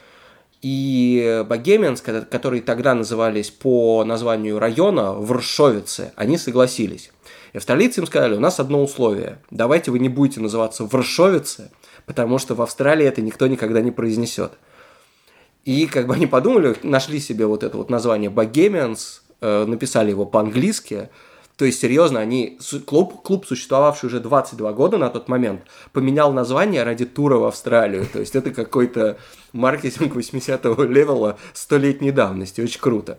И Богеменс, которые тогда назывались по названию района Варшовицы, они согласились. И австралийцы им сказали, у нас одно условие, давайте вы не будете называться Варшовицы, потому что в Австралии это никто никогда не произнесет. И как бы они подумали, нашли себе вот это вот название Богемианс, э, написали его по-английски, то есть, серьезно, они, клуб, клуб, существовавший уже 22 года на тот момент, поменял название ради тура в Австралию. То есть, это какой-то маркетинг 80-го левела столетней давности. Очень круто.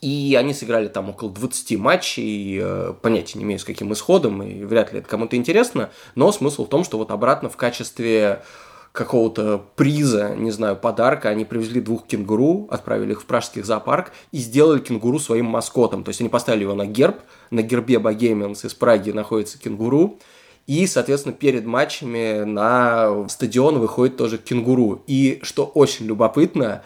И они сыграли там около 20 матчей, э, понятия не имею с каким исходом, и вряд ли это кому-то интересно, но смысл в том, что вот обратно в качестве какого-то приза, не знаю, подарка, они привезли двух кенгуру, отправили их в пражский зоопарк и сделали кенгуру своим маскотом. То есть они поставили его на герб, на гербе Богемианс из Праги находится кенгуру, и, соответственно, перед матчами на стадион выходит тоже кенгуру. И что очень любопытно,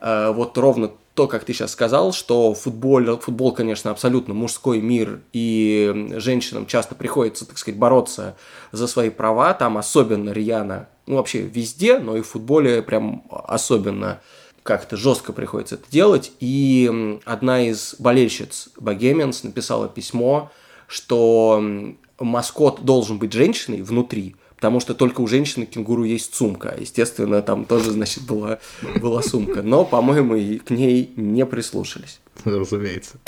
э, вот ровно то, как ты сейчас сказал, что футбол, футбол, конечно, абсолютно мужской мир, и женщинам часто приходится, так сказать, бороться за свои права, там особенно рьяно, ну, вообще везде, но и в футболе прям особенно как-то жестко приходится это делать. И одна из болельщиц Богеменс написала письмо, что маскот должен быть женщиной внутри, потому что только у женщины кенгуру есть сумка. Естественно, там тоже, значит, была, была сумка. Но, по-моему, к ней не прислушались. Разумеется.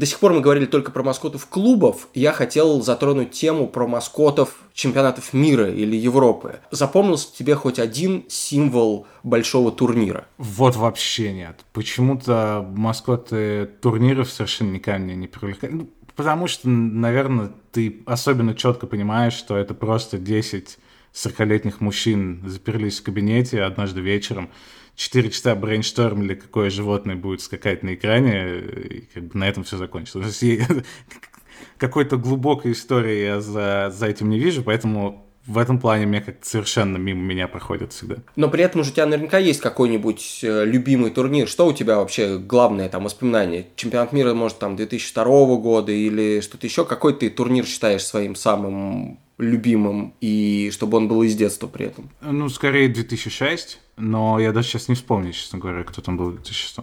До сих пор мы говорили только про маскотов клубов. Я хотел затронуть тему про маскотов чемпионатов мира или Европы. Запомнился тебе хоть один символ большого турнира? Вот вообще нет. Почему-то маскоты турниров совершенно никак меня не привлекают. Ну, потому что, наверное, ты особенно четко понимаешь, что это просто 10 40-летних мужчин заперлись в кабинете однажды вечером, 4 часа брейнштормили, какое животное будет скакать на экране, и как бы на этом все закончилось. Какой-то глубокой истории я за, за этим не вижу, поэтому в этом плане мне как-то совершенно мимо меня проходит всегда. Но при этом же у тебя наверняка есть какой-нибудь э, любимый турнир. Что у тебя вообще главное там воспоминание? Чемпионат мира, может, там 2002 года или что-то еще? Какой ты турнир считаешь своим самым любимым и чтобы он был из детства при этом? Ну, скорее 2006, но я даже сейчас не вспомню, честно говоря, кто там был в 2006.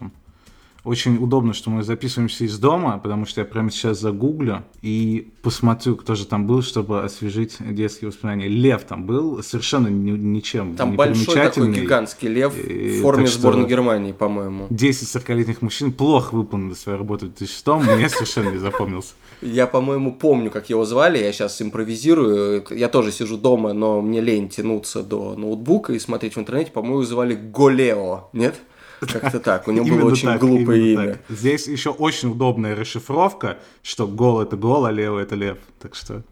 Очень удобно, что мы записываемся из дома, потому что я прямо сейчас загуглю и посмотрю, кто же там был, чтобы освежить детские воспоминания. Лев там был, совершенно ни, ничем Там не большой такой гигантский лев в форме сборной Германии, по-моему. 10 40-летних мужчин плохо выполнили свою работу в 2006 мне совершенно не запомнился. Я, по-моему, помню, как его звали, я сейчас импровизирую. Я тоже сижу дома, но мне лень тянуться до ноутбука и смотреть в интернете. По-моему, звали Голео, нет? Как-то так. У него было очень так, глупое имя. Так. Здесь еще очень удобная расшифровка, что гол это гол, а лево это лев. Так что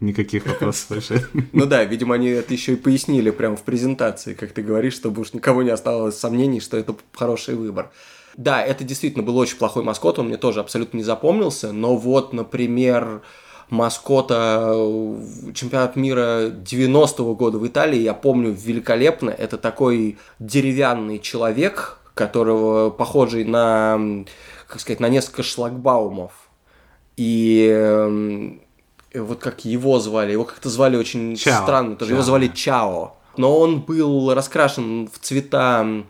никаких вопросов больше. Ну да, видимо, они это еще и пояснили прямо в презентации, как ты говоришь, чтобы уж никого не осталось сомнений, что это хороший выбор. Да, это действительно был очень плохой маскот, он мне тоже абсолютно не запомнился, но вот, например, маскота чемпионат мира 90-го года в Италии, я помню великолепно, это такой деревянный человек, которого похожий на, как сказать, на несколько шлагбаумов. И э, вот как его звали, его как-то звали очень Чао. странно, тоже Чао. его звали Чао. Но он был раскрашен в цвета,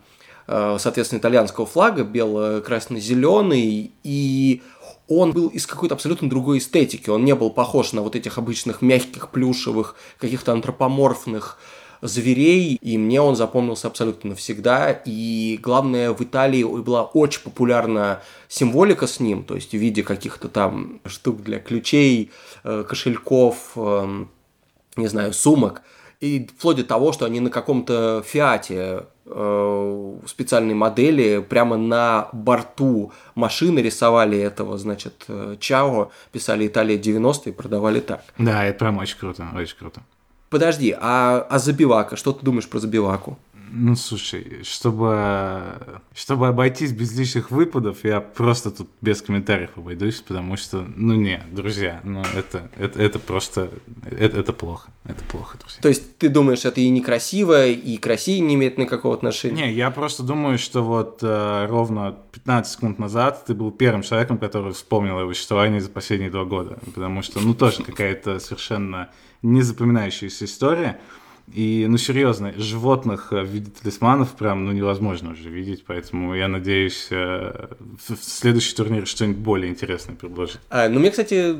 э, соответственно, итальянского флага, бело-красно-зеленый, и он был из какой-то абсолютно другой эстетики. Он не был похож на вот этих обычных мягких, плюшевых, каких-то антропоморфных зверей, и мне он запомнился абсолютно навсегда. И главное, в Италии была очень популярна символика с ним, то есть в виде каких-то там штук для ключей, э, кошельков, эм, не знаю, сумок. И вплоть до того, что они на каком-то фиате э, специальной модели прямо на борту машины рисовали этого, значит, э, Чао, писали Италия 90 и продавали так. Да, это прям очень круто, очень круто. Подожди, а, а Забивака, что ты думаешь про Забиваку? Ну, слушай, чтобы, чтобы обойтись без лишних выпадов, я просто тут без комментариев обойдусь, потому что, ну, не, друзья, ну, это, это, это просто, это, это плохо, это плохо, друзья. То есть ты думаешь, это и некрасиво, и к России не имеет никакого отношения? Не, я просто думаю, что вот э, ровно 15 секунд назад ты был первым человеком, который вспомнил его существование за последние два года, потому что, ну, тоже какая-то совершенно незапоминающаяся история. И, ну, серьезно, животных в виде талисманов прям, ну, невозможно уже видеть, поэтому я надеюсь, э, в следующий турнир что-нибудь более интересное предложит. А, ну, мне, кстати,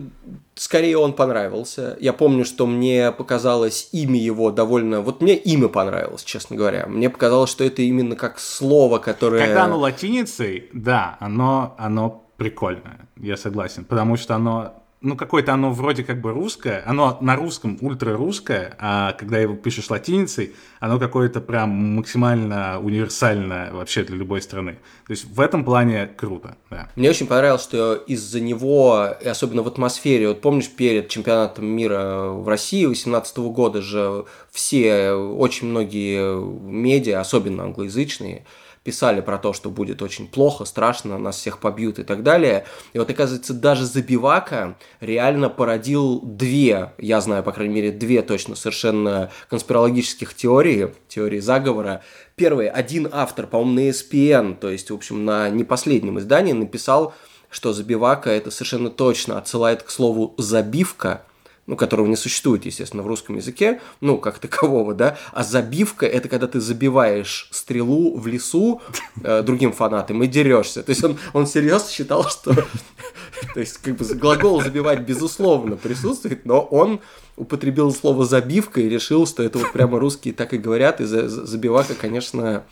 скорее он понравился. Я помню, что мне показалось имя его довольно... Вот мне имя понравилось, честно говоря. Мне показалось, что это именно как слово, которое... Когда оно латиницей, да, оно, оно прикольное, я согласен, потому что оно ну, какое-то оно вроде как бы русское, оно на русском ультрарусское, а когда его пишешь латиницей, оно какое-то прям максимально универсальное вообще для любой страны. То есть в этом плане круто, да. Мне очень понравилось, что из-за него, особенно в атмосфере, вот помнишь, перед чемпионатом мира в России 2018 года же все, очень многие медиа, особенно англоязычные, писали про то, что будет очень плохо, страшно, нас всех побьют и так далее. И вот, оказывается, даже Забивака реально породил две, я знаю, по крайней мере, две точно совершенно конспирологических теории, теории заговора. Первый, один автор, по-моему, на ESPN, то есть, в общем, на не последнем издании написал, что Забивака это совершенно точно отсылает к слову «забивка», ну, которого не существует, естественно, в русском языке, ну, как такового, да, а забивка – это когда ты забиваешь стрелу в лесу э, другим фанатам и дерешься. То есть он, он серьезно считал, что то есть как бы глагол забивать безусловно присутствует, но он употребил слово забивка и решил, что это вот прямо русские так и говорят, и забивака, конечно,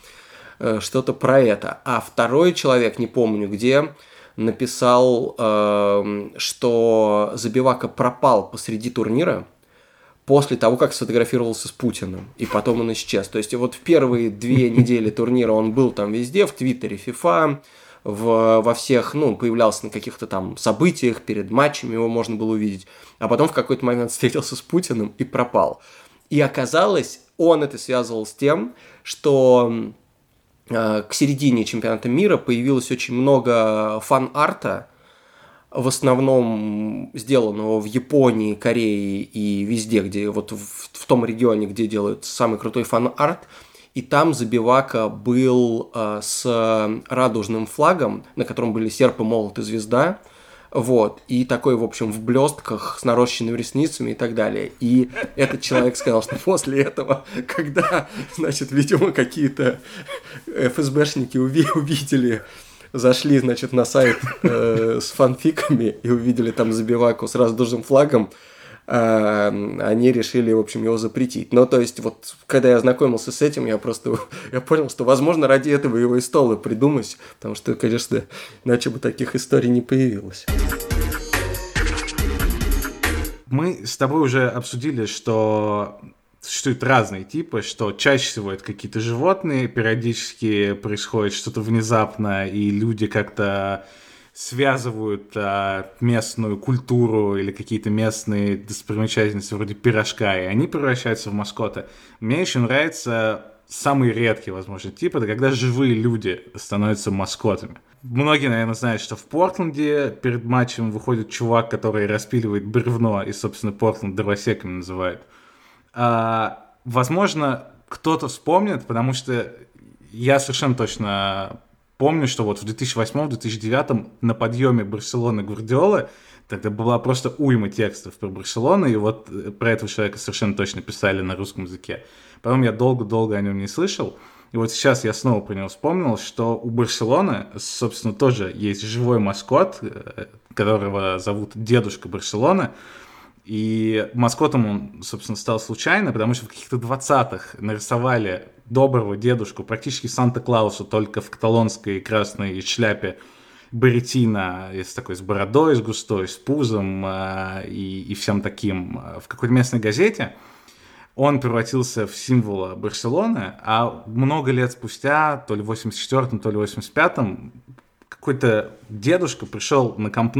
э, что-то про это. А второй человек, не помню где, написал, э, что Забивака пропал посреди турнира после того, как сфотографировался с Путиным, и потом он исчез. То есть вот в первые две недели турнира он был там везде, в Твиттере FIFA, в, во всех, ну, появлялся на каких-то там событиях, перед матчами его можно было увидеть, а потом в какой-то момент встретился с Путиным и пропал. И оказалось, он это связывал с тем, что к середине чемпионата мира появилось очень много фан-арта, в основном сделанного в Японии, Корее и везде, где вот в, в том регионе, где делают самый крутой фан-арт. И там Забивака был э, с радужным флагом, на котором были серп и молот и звезда. Вот. И такой, в общем, в блестках, с нарощенными ресницами и так далее. И этот человек сказал, что после этого, когда, значит, видимо, какие-то ФСБшники увидели зашли, значит, на сайт э, с фанфиками и увидели там забиваку с раздужным флагом, они решили, в общем, его запретить. Но, то есть, вот, когда я ознакомился с этим, я просто, я понял, что, возможно, ради этого его и столы придумать, потому что, конечно, иначе бы таких историй не появилось. Мы с тобой уже обсудили, что существуют разные типы, что чаще всего это какие-то животные, периодически происходит что-то внезапно, и люди как-то связывают а, местную культуру или какие-то местные достопримечательности вроде пирожка, и они превращаются в маскоты. Мне еще нравится самый редкий, возможно, тип, это когда живые люди становятся маскотами. Многие, наверное, знают, что в Портленде перед матчем выходит чувак, который распиливает бревно, и, собственно, Портленд дровосеками называют. А, возможно, кто-то вспомнит, потому что я совершенно точно помню, что вот в 2008-2009 на подъеме Барселоны Гвардиолы тогда была просто уйма текстов про Барселону, и вот э, про этого человека совершенно точно писали на русском языке. Потом я долго-долго о нем не слышал, и вот сейчас я снова про него вспомнил, что у Барселоны, собственно, тоже есть живой маскот, э, которого зовут Дедушка Барселоны, и маскотом он, собственно, стал случайно, потому что в каких-то 20-х нарисовали доброго дедушку, практически Санта-Клауса, только в каталонской красной шляпе баритина, с такой с бородой, с густой, с пузом э, и, и всем таким э, в какой-то местной газете. Он превратился в символ Барселоны, а много лет спустя, то ли в 84-м, то ли в 85-м, какой-то дедушка пришел на Камп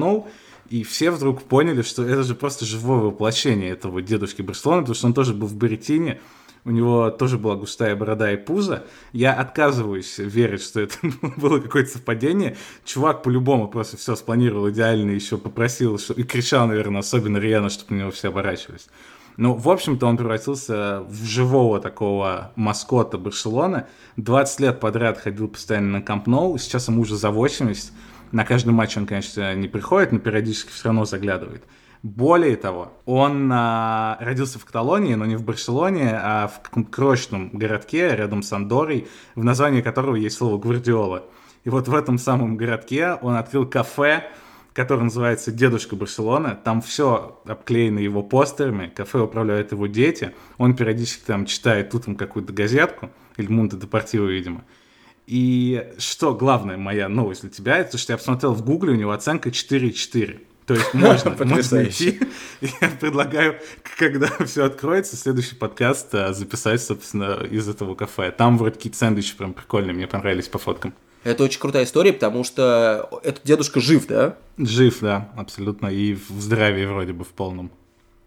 и все вдруг поняли, что это же просто живое воплощение этого дедушки Барселоны, потому что он тоже был в Баритине, у него тоже была густая борода и пузо. Я отказываюсь верить, что это было какое-то совпадение. Чувак по-любому просто все спланировал идеально, еще попросил, и кричал, наверное, особенно рьяно, чтобы на него все оборачивались. Ну, в общем-то, он превратился в живого такого маскота Барселоны. 20 лет подряд ходил постоянно на Камп Ноу, сейчас ему уже за 80. На каждый матч он, конечно, не приходит, но периодически все равно заглядывает. Более того, он а, родился в Каталонии, но не в Барселоне, а в каком-то крошечном городке рядом с Андорой, в названии которого есть слово «Гвардиола». И вот в этом самом городке он открыл кафе, который называется «Дедушка Барселона». Там все обклеено его постерами, кафе управляют его дети. Он периодически там читает утром какую-то газетку, или Мунта Депортиво, видимо. И что главная моя новость для тебя, это что я посмотрел в гугле, у него оценка 4,4. То есть можно, можно идти. Я предлагаю, когда все откроется, следующий подкаст а, записать, собственно, из этого кафе. Там вроде какие-то сэндвичи прям прикольные, мне понравились по фоткам. Это очень крутая история, потому что этот дедушка жив, да? Жив, да, абсолютно. И в здравии вроде бы в полном.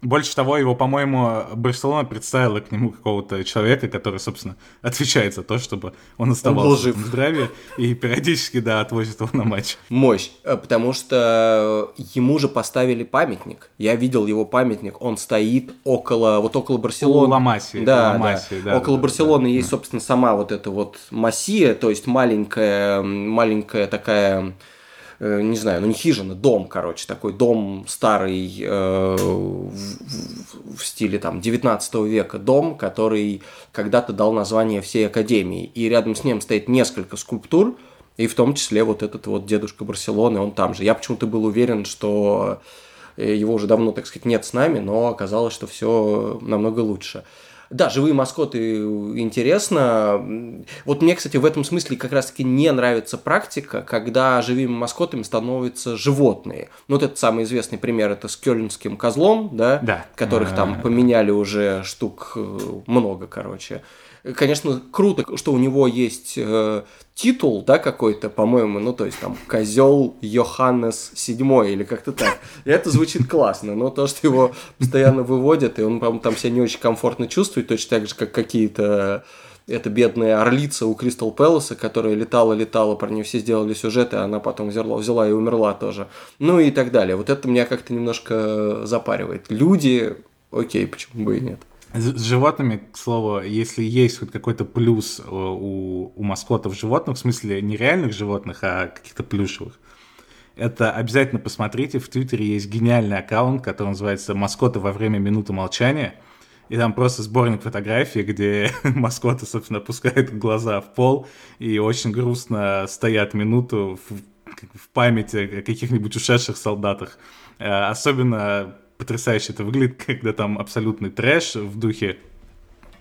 Больше того, его, по-моему, Барселона представила к нему какого-то человека, который, собственно, отвечает за то, чтобы он оставался он в здравии и периодически, да, отвозит его на матч. Мощь, э, потому что ему же поставили памятник. Я видел его памятник, он стоит около, вот около Барселоны. У Ламасии. Да, да. да. Около да, Барселоны да, есть, да. собственно, сама вот эта вот массия, то есть маленькая, маленькая такая Э, не знаю, ну не хижина, дом, короче, такой дом старый э, в, в, в стиле там 19 века, дом, который когда-то дал название всей академии. И рядом с ним стоит несколько скульптур, и в том числе вот этот вот дедушка Барселоны, он там же. Я почему-то был уверен, что э, его уже давно, так сказать, нет с нами, но оказалось, что все намного лучше. Да, живые маскоты интересно. Вот мне, кстати, в этом смысле как раз-таки не нравится практика, когда живыми маскотами становятся животные. Ну, вот этот самый известный пример это с кёльнским козлом, да, да. которых там поменяли уже штук э, много, короче конечно, круто, что у него есть э, титул, да, какой-то, по-моему, ну, то есть там козел Йоханнес седьмой или как-то так. И это звучит классно, но то, что его постоянно выводят, и он, по-моему, там себя не очень комфортно чувствует, точно так же, как какие-то это бедная орлица у Кристал Пэласа, которая летала-летала, про нее все сделали сюжеты, а она потом взяла, взяла и умерла тоже. Ну и так далее. Вот это меня как-то немножко запаривает. Люди, окей, почему бы и нет. С животными, к слову, если есть хоть какой-то плюс э, у, у маскотов животных, в смысле не реальных животных, а каких-то плюшевых, это обязательно посмотрите. В Твиттере есть гениальный аккаунт, который называется «Маскоты во время минуты молчания». И там просто сборник фотографий, где маскоты, собственно, опускают глаза в пол и очень грустно стоят минуту в, в памяти о каких-нибудь ушедших солдатах. Э, особенно потрясающе это выглядит, когда там абсолютный трэш в духе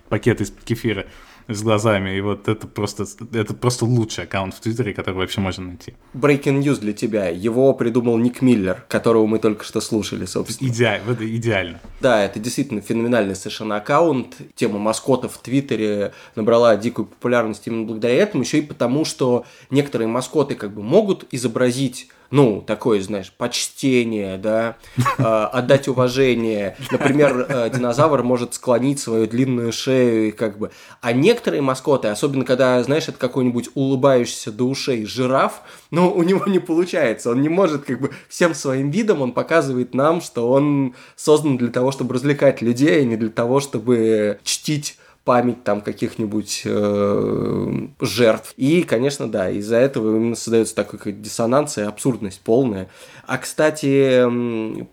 пакета из кефира с глазами. И вот это просто, это просто лучший аккаунт в Твиттере, который вообще можно найти. Breaking news для тебя. Его придумал Ник Миллер, которого мы только что слушали, собственно. Идеально, это идеально. Да, это действительно феноменальный совершенно аккаунт. Тема маскотов в Твиттере набрала дикую популярность именно благодаря этому, еще и потому, что некоторые маскоты как бы могут изобразить ну, такое, знаешь, почтение, да, э, отдать уважение. Например, э, динозавр может склонить свою длинную шею и как бы... А некоторые маскоты, особенно когда, знаешь, это какой-нибудь улыбающийся до ушей жираф, ну, у него не получается. Он не может как бы всем своим видом, он показывает нам, что он создан для того, чтобы развлекать людей, а не для того, чтобы чтить память там каких-нибудь э, жертв. И, конечно, да, из-за этого именно создается такой диссонанс и абсурдность полная. А, кстати,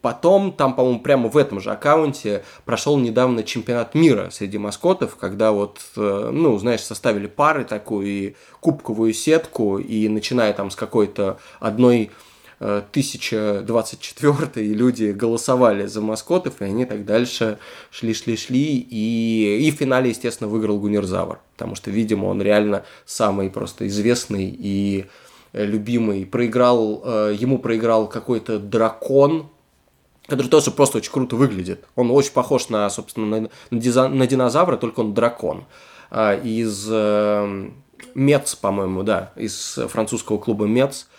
потом там, по-моему, прямо в этом же аккаунте прошел недавно чемпионат мира среди маскотов, когда вот, э, ну, знаешь, составили пары такую и кубковую сетку, и начиная там с какой-то одной 1024 и люди голосовали за маскотов, и они так дальше шли-шли-шли, и, и в финале, естественно, выиграл Гунерзавр, потому что, видимо, он реально самый просто известный и любимый. Проиграл, э, ему проиграл какой-то дракон, который тоже просто очень круто выглядит. Он очень похож на, собственно, на, на, на динозавра, только он дракон. А, из э, Мец, по-моему, да, из французского клуба Мец.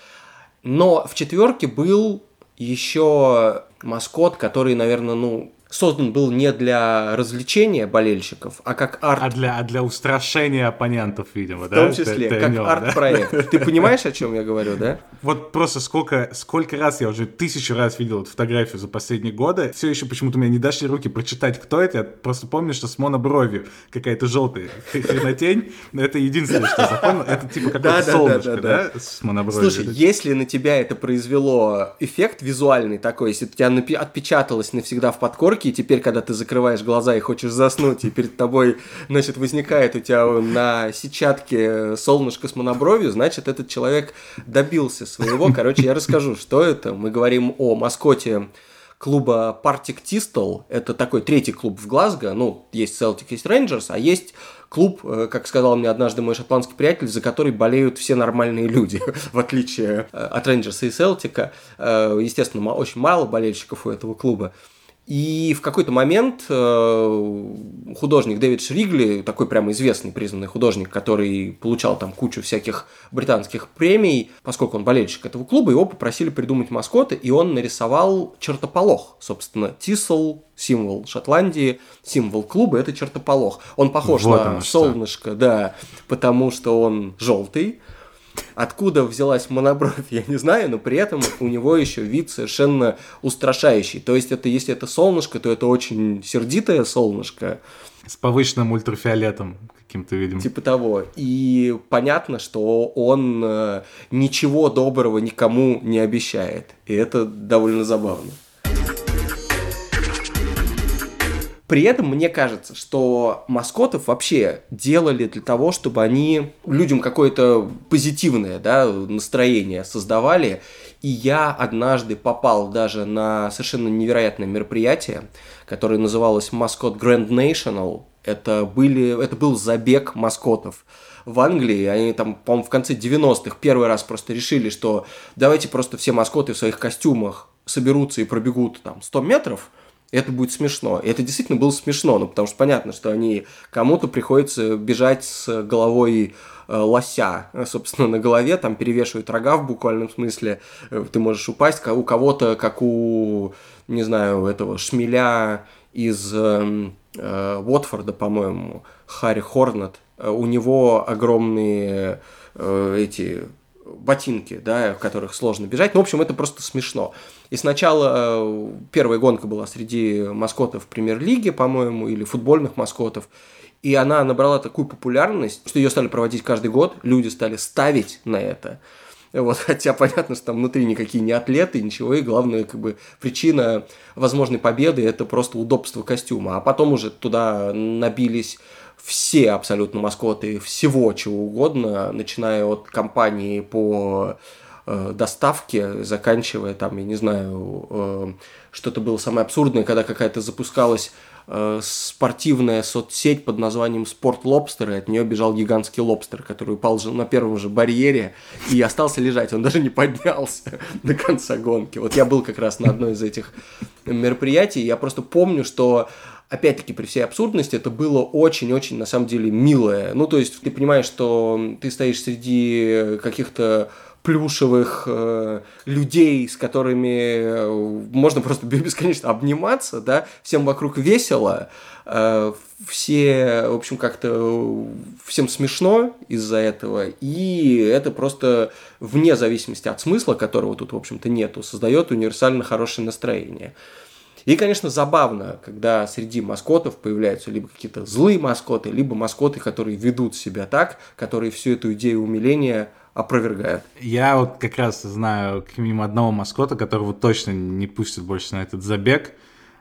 Но в четверке был еще маскот, который, наверное, ну, создан был не для развлечения болельщиков, а как арт. А для, а для устрашения оппонентов, видимо, да? В том числе, ты, как арт-проект. Да? Ты понимаешь, о чем я говорю, да? Вот просто сколько, сколько раз я уже тысячу раз видел эту фотографию за последние годы, все еще почему-то у меня не дошли руки прочитать, кто это. Я просто помню, что с монобровью какая-то желтая хренотень. Это единственное, что запомнил. Это типа какое-то солнышко, да, с монобровью. Слушай, если на тебя это произвело эффект визуальный такой, если у тебя отпечаталось навсегда в подкорке, и теперь, когда ты закрываешь глаза и хочешь заснуть, и перед тобой, значит, возникает у тебя на сетчатке солнышко с монобровью, значит, этот человек добился своего. Короче, я расскажу, что это. Мы говорим о маскоте клуба Partick Thistle. Это такой третий клуб в Глазго. Ну, есть Celtic, есть Rangers, а есть клуб, э, как сказал мне однажды мой шотландский приятель, за который болеют все нормальные люди, в отличие э, от Рейнджерса и Селтика. Э, естественно, очень мало болельщиков у этого клуба. И в какой-то момент э, художник Дэвид Шригли, такой прямо известный, признанный художник, который получал там кучу всяких британских премий, поскольку он болельщик этого клуба, его попросили придумать маскоты, и он нарисовал чертополох. Собственно, Тисел, символ Шотландии, символ клуба – это чертополох. Он похож вот на солнышко, что. да, потому что он желтый, Откуда взялась монобровь, я не знаю, но при этом у него еще вид совершенно устрашающий. То есть это, если это солнышко, то это очень сердитое солнышко. С повышенным ультрафиолетом каким-то, видимо. Типа того. И понятно, что он э, ничего доброго никому не обещает. И это довольно забавно. При этом мне кажется, что маскотов вообще делали для того, чтобы они людям какое-то позитивное да, настроение создавали. И я однажды попал даже на совершенно невероятное мероприятие, которое называлось Маскот Grand National. Это, были, это был забег маскотов в Англии, они там, по-моему, в конце 90-х первый раз просто решили, что давайте просто все маскоты в своих костюмах соберутся и пробегут там 100 метров – это будет смешно. И это действительно было смешно, ну, потому что понятно, что они кому-то приходится бежать с головой э, лося, собственно, на голове, там перевешивают рога в буквальном смысле, э, ты можешь упасть, у кого-то, как у, не знаю, этого шмеля из э, э, Уотфорда, по-моему, Харри Хорнет, э, у него огромные э, эти ботинки, да, в которых сложно бежать. Ну, в общем, это просто смешно. И сначала э, первая гонка была среди маскотов премьер-лиги, по-моему, или футбольных маскотов. И она набрала такую популярность, что ее стали проводить каждый год, люди стали ставить на это. Вот, хотя понятно, что там внутри никакие не атлеты, ничего, и главная как бы причина возможной победы – это просто удобство костюма. А потом уже туда набились все абсолютно маскоты всего чего угодно, начиная от компании по э, доставке, заканчивая там, я не знаю, э, что-то было самое абсурдное, когда какая-то запускалась э, спортивная соцсеть под названием Спорт Лобстер, и от нее бежал гигантский лобстер, который упал же на первом же барьере и остался лежать. Он даже не поднялся до конца гонки. Вот я был как раз на одной из этих мероприятий, я просто помню, что опять-таки, при всей абсурдности, это было очень-очень, на самом деле, милое. Ну, то есть, ты понимаешь, что ты стоишь среди каких-то плюшевых э, людей, с которыми э, можно просто бесконечно обниматься, да, всем вокруг весело, э, все, в общем, как-то всем смешно из-за этого, и это просто вне зависимости от смысла, которого тут, в общем-то, нету, создает универсально хорошее настроение. И, конечно, забавно, когда среди маскотов появляются либо какие-то злые маскоты, либо маскоты, которые ведут себя так, которые всю эту идею умиления опровергают. Я вот как раз знаю как минимум одного маскота, которого точно не пустят больше на этот забег.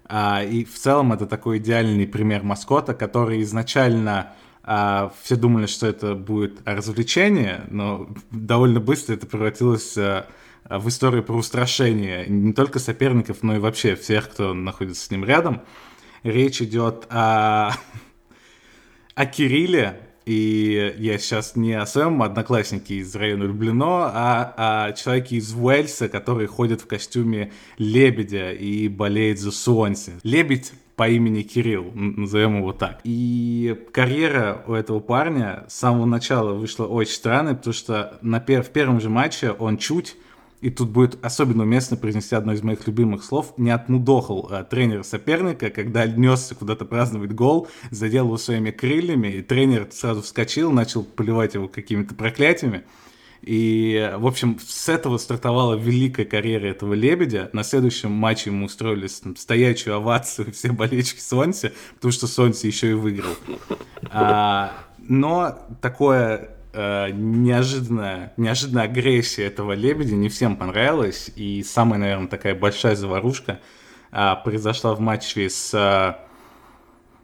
А, и в целом это такой идеальный пример маскота, который изначально а, все думали, что это будет развлечение, но довольно быстро это превратилось а, в истории про устрашение не только соперников, но и вообще всех, кто находится с ним рядом. Речь идет о, о Кирилле, и я сейчас не о своем однокласснике из района Люблино, а о человеке из Уэльса, который ходит в костюме лебедя и болеет за Суонси. Лебедь по имени Кирилл, назовем его так. И карьера у этого парня с самого начала вышла очень странной, потому что на пер в первом же матче он чуть и тут будет особенно уместно произнести одно из моих любимых слов, не отмудохал а, тренер соперника, когда несся куда-то праздновать гол, задел его своими крыльями, и тренер сразу вскочил, начал поливать его какими-то проклятиями. И, в общем, с этого стартовала великая карьера этого лебедя. На следующем матче ему устроили там, стоячую овацию все болельщики Сонси, потому что Сонси еще и выиграл. А, но такое э, неожиданная, неожиданная агрессия этого лебедя не всем понравилась. И самая, наверное, такая большая заварушка э, произошла в матче с э,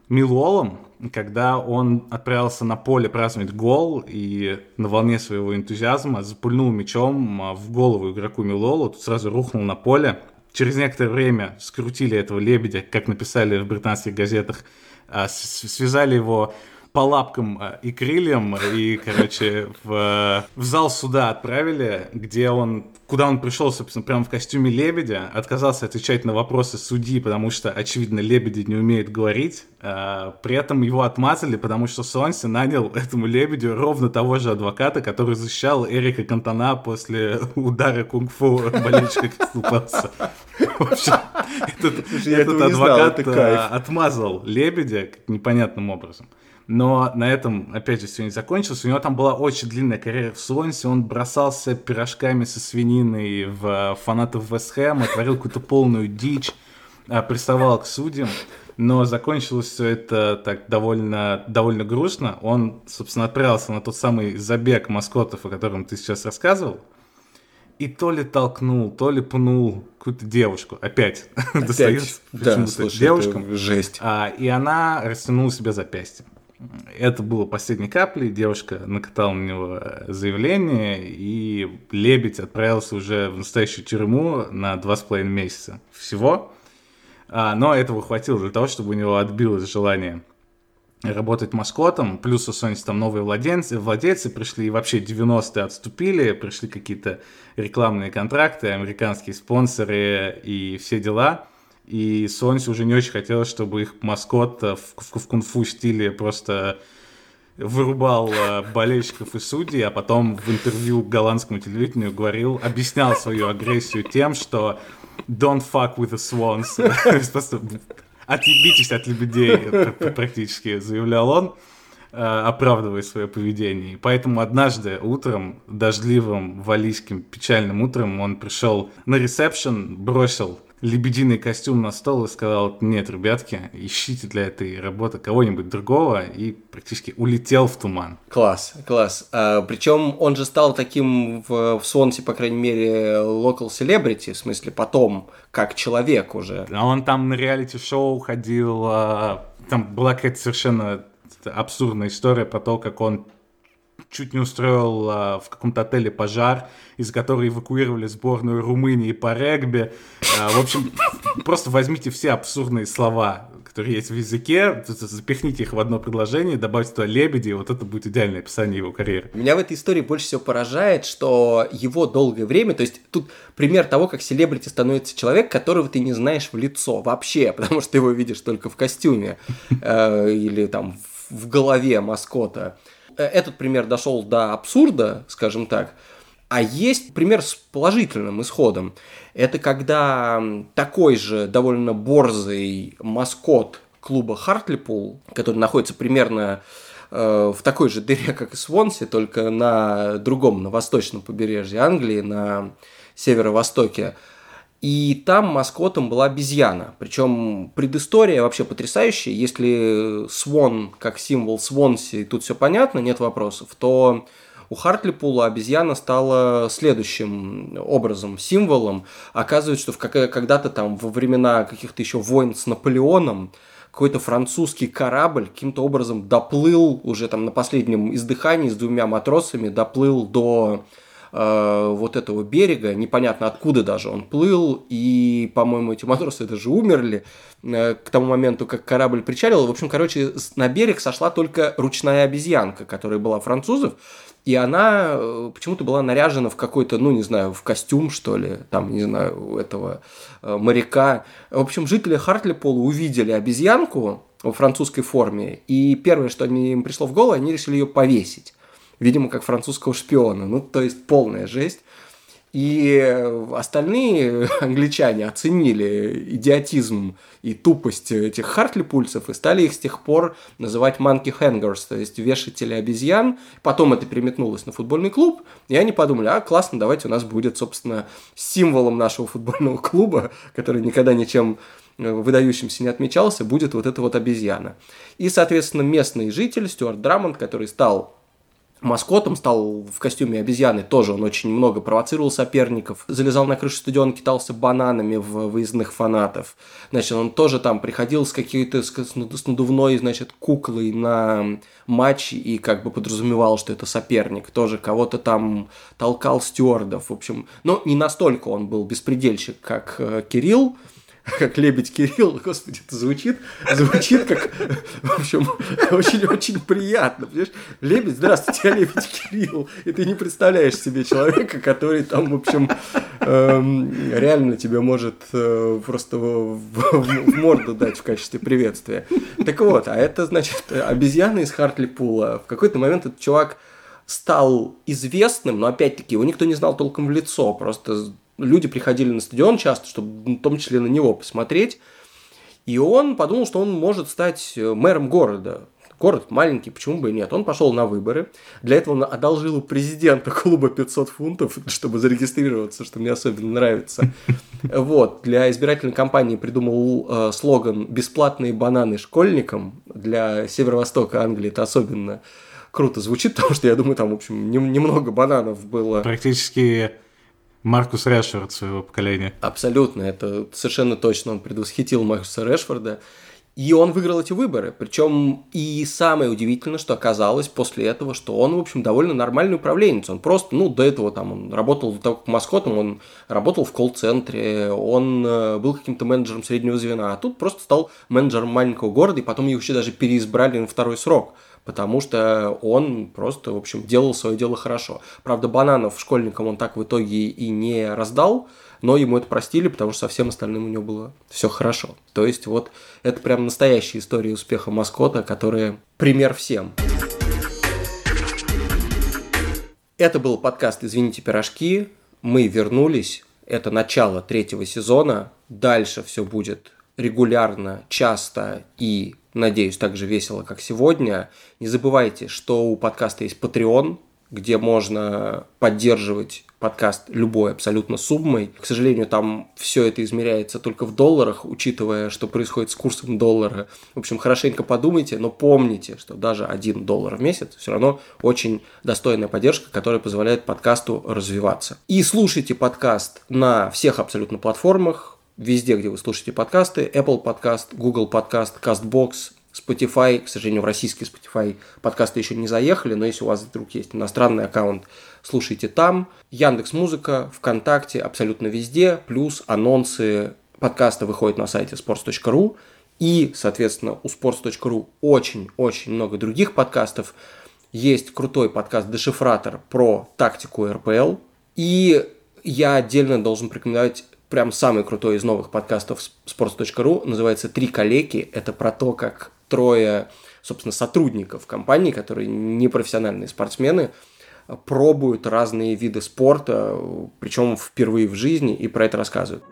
Милуолом, когда он отправился на поле праздновать гол и на волне своего энтузиазма запульнул мячом а, в голову игроку Милолу, тут сразу рухнул на поле. Через некоторое время скрутили этого лебедя, как написали в британских газетах, а, связали его по лапкам э, и крыльям, и, короче, в, в зал суда отправили, где он, куда он пришел, собственно, прямо в костюме лебедя, отказался отвечать на вопросы судьи, потому что, очевидно, лебеди не умеют говорить. А, при этом его отмазали, потому что Сонси нанял этому лебедю ровно того же адвоката, который защищал Эрика Кантона после удара кунг-фу болельщика Кристал В общем, этот, этот адвокат э, отмазал лебедя непонятным образом. Но на этом, опять же, все не закончилось. У него там была очень длинная карьера в Слонсе. Он бросался пирожками со свининой в фанатов Вестхэма, творил какую-то полную дичь, а, приставал к судьям. Но закончилось все это так довольно, довольно грустно. Он, собственно, отправился на тот самый забег маскотов, о котором ты сейчас рассказывал. И то ли толкнул, то ли пнул какую-то девушку. Опять, Опять достается да, слушай, девушкам. жесть. А, и она растянула себя запястьем. Это было последней каплей, девушка накатала на него заявление, и Лебедь отправился уже в настоящую тюрьму на два с половиной месяца всего. А, но этого хватило для того, чтобы у него отбилось желание работать маскотом, плюс у Sony там новые владельцы, владельцы пришли, и вообще 90-е отступили, пришли какие-то рекламные контракты, американские спонсоры и все дела – и Сонси уже не очень хотелось, чтобы их маскот в, в, в кунг-фу стиле просто вырубал э, болельщиков и судей, а потом в интервью голландскому телевидению говорил, объяснял свою агрессию тем, что don't fuck with the swans. Просто отъебитесь от лебедей, практически заявлял он, э, оправдывая свое поведение. Поэтому однажды утром, дождливым, валийским, печальным утром, он пришел на ресепшн, бросил лебединый костюм на стол и сказал, нет, ребятки, ищите для этой работы кого-нибудь другого, и практически улетел в туман. Класс, класс. А, причем он же стал таким в, в Сонсе, по крайней мере, local celebrity, в смысле потом, как человек уже. А он там на реалити-шоу ходил, а, там была какая-то совершенно абсурдная история про то, как он чуть не устроил а, в каком-то отеле пожар, из которого эвакуировали сборную Румынии по регби. А, в общем, просто возьмите все абсурдные слова, которые есть в языке, запихните их в одно предложение, добавьте туда лебеди, и вот это будет идеальное описание его карьеры. Меня в этой истории больше всего поражает, что его долгое время, то есть тут пример того, как селебрити становится человек, которого ты не знаешь в лицо вообще, потому что ты его видишь только в костюме э, или там в голове маскота. Э, этот пример дошел до абсурда, скажем так, а есть пример с положительным исходом. Это когда такой же довольно борзый маскот клуба Хартлипул, который находится примерно э, в такой же дыре, как и Свонси, только на другом, на восточном побережье Англии, на северо-востоке, и там маскотом была обезьяна. Причем предыстория вообще потрясающая. Если Свон как символ Свонси, тут все понятно, нет вопросов, то у Хартлипула обезьяна стала следующим образом, символом. Оказывается, что в когда-то там во времена каких-то еще войн с Наполеоном какой-то французский корабль каким-то образом доплыл уже там на последнем издыхании с двумя матросами, доплыл до Э, вот этого берега, непонятно откуда даже он плыл, и, по-моему, эти матросы даже умерли э, к тому моменту, как корабль причалил. В общем, короче, на берег сошла только ручная обезьянка, которая была французов, и она э, почему-то была наряжена в какой-то, ну, не знаю, в костюм, что ли, там, не знаю, этого моряка. В общем, жители Хартлипола увидели обезьянку в французской форме, и первое, что им пришло в голову, они решили ее повесить видимо, как французского шпиона. Ну, то есть полная жесть. И остальные англичане оценили идиотизм и тупость этих Хартли-пульсов и стали их с тех пор называть monkey hangers, то есть вешатели обезьян. Потом это переметнулось на футбольный клуб, и они подумали, а, классно, давайте у нас будет, собственно, символом нашего футбольного клуба, который никогда ничем э, выдающимся не отмечался, будет вот эта вот обезьяна. И, соответственно, местный житель Стюарт Драмонд, который стал маскотом, стал в костюме обезьяны, тоже он очень много провоцировал соперников, залезал на крышу стадиона, китался бананами в выездных фанатов. Значит, он тоже там приходил с какой-то с надувной, значит, куклой на матч и как бы подразумевал, что это соперник. Тоже кого-то там толкал стюардов. В общем, но не настолько он был беспредельщик, как э, Кирилл, как лебедь Кирилл, господи, это звучит, звучит как, в общем, очень-очень приятно, понимаешь? Лебедь, здравствуйте, я лебедь Кирилл, и ты не представляешь себе человека, который там, в общем, эм, реально тебе может э, просто в, в, в морду дать в качестве приветствия. Так вот, а это, значит, обезьяна из Хартлипула. В какой-то момент этот чувак стал известным, но опять-таки его никто не знал толком в лицо, просто люди приходили на стадион часто, чтобы в том числе на него посмотреть. И он подумал, что он может стать э, мэром города. Город маленький, почему бы и нет. Он пошел на выборы. Для этого он одолжил у президента клуба 500 фунтов, чтобы зарегистрироваться, что мне особенно нравится. Вот. Для избирательной кампании придумал э, слоган «Бесплатные бананы школьникам». Для северо-востока Англии это особенно круто звучит, потому что я думаю, там, в общем, немного бананов было. Практически Маркус Решфорд своего поколения. Абсолютно, это совершенно точно. Он предвосхитил Маркуса Решфорда. И он выиграл эти выборы. Причем и самое удивительное, что оказалось после этого, что он, в общем, довольно нормальный управленец. Он просто, ну, до этого там он работал до того, как маскотом, он работал в колл-центре, он э, был каким-то менеджером среднего звена, а тут просто стал менеджером маленького города, и потом его еще даже переизбрали на второй срок потому что он просто, в общем, делал свое дело хорошо. Правда, бананов школьникам он так в итоге и не раздал, но ему это простили, потому что со всем остальным у него было все хорошо. То есть вот это прям настоящая история успеха маскота, которая пример всем. Это был подкаст «Извините, пирожки». Мы вернулись. Это начало третьего сезона. Дальше все будет регулярно, часто и надеюсь, так же весело, как сегодня. Не забывайте, что у подкаста есть Patreon, где можно поддерживать подкаст любой абсолютно суммой. К сожалению, там все это измеряется только в долларах, учитывая, что происходит с курсом доллара. В общем, хорошенько подумайте, но помните, что даже один доллар в месяц все равно очень достойная поддержка, которая позволяет подкасту развиваться. И слушайте подкаст на всех абсолютно платформах, везде, где вы слушаете подкасты, Apple Podcast, Google Podcast, CastBox, Spotify, к сожалению, в российский Spotify подкасты еще не заехали, но если у вас вдруг есть иностранный аккаунт, слушайте там. Яндекс Музыка, ВКонтакте, абсолютно везде, плюс анонсы подкаста выходят на сайте sports.ru, и, соответственно, у sports.ru очень-очень много других подкастов. Есть крутой подкаст «Дешифратор» про тактику РПЛ, и я отдельно должен порекомендовать прям самый крутой из новых подкастов sports.ru, называется «Три калеки». Это про то, как трое, собственно, сотрудников компании, которые не профессиональные спортсмены, пробуют разные виды спорта, причем впервые в жизни, и про это рассказывают.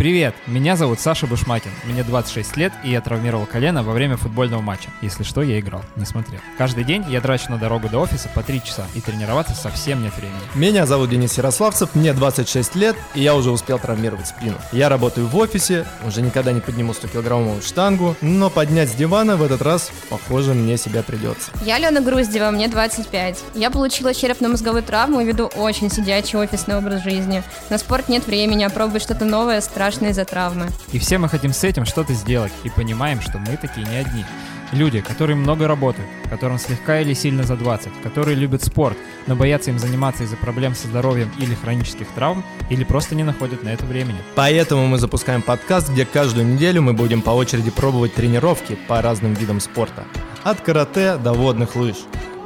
Привет, меня зовут Саша Бушмакин, мне 26 лет, и я травмировал колено во время футбольного матча. Если что, я играл, не смотрел. Каждый день я трачу на дорогу до офиса по 3 часа, и тренироваться совсем нет времени. Меня зовут Денис Ярославцев, мне 26 лет, и я уже успел травмировать спину. Я работаю в офисе, уже никогда не подниму 100-килограммовую штангу, но поднять с дивана в этот раз, похоже, мне себя придется. Я Лена Груздева, мне 25. Я получила черепно-мозговую травму и веду очень сидячий офисный образ жизни. На спорт нет времени, а пробовать что-то новое страшно страшно из-за травмы. И все мы хотим с этим что-то сделать и понимаем, что мы такие не одни. Люди, которые много работают, которым слегка или сильно за 20, которые любят спорт, но боятся им заниматься из-за проблем со здоровьем или хронических травм, или просто не находят на это времени. Поэтому мы запускаем подкаст, где каждую неделю мы будем по очереди пробовать тренировки по разным видам спорта. От карате до водных лыж.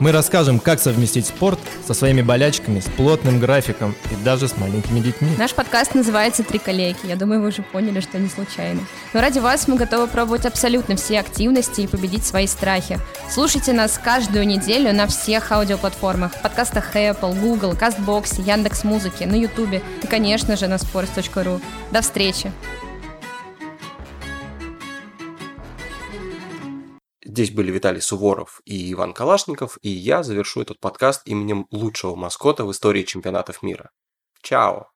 Мы расскажем, как совместить спорт со своими болячками, с плотным графиком и даже с маленькими детьми. Наш подкаст называется «Три коллеги». Я думаю, вы уже поняли, что не случайно. Но ради вас мы готовы пробовать абсолютно все активности и победить свои страхи. Слушайте нас каждую неделю на всех аудиоплатформах. В подкастах Apple, Google, CastBox, Яндекс.Музыки, на YouTube и, конечно же, на sports.ru. До встречи! Здесь были Виталий Суворов и Иван Калашников, и я завершу этот подкаст именем лучшего маскота в истории чемпионатов мира. Чао!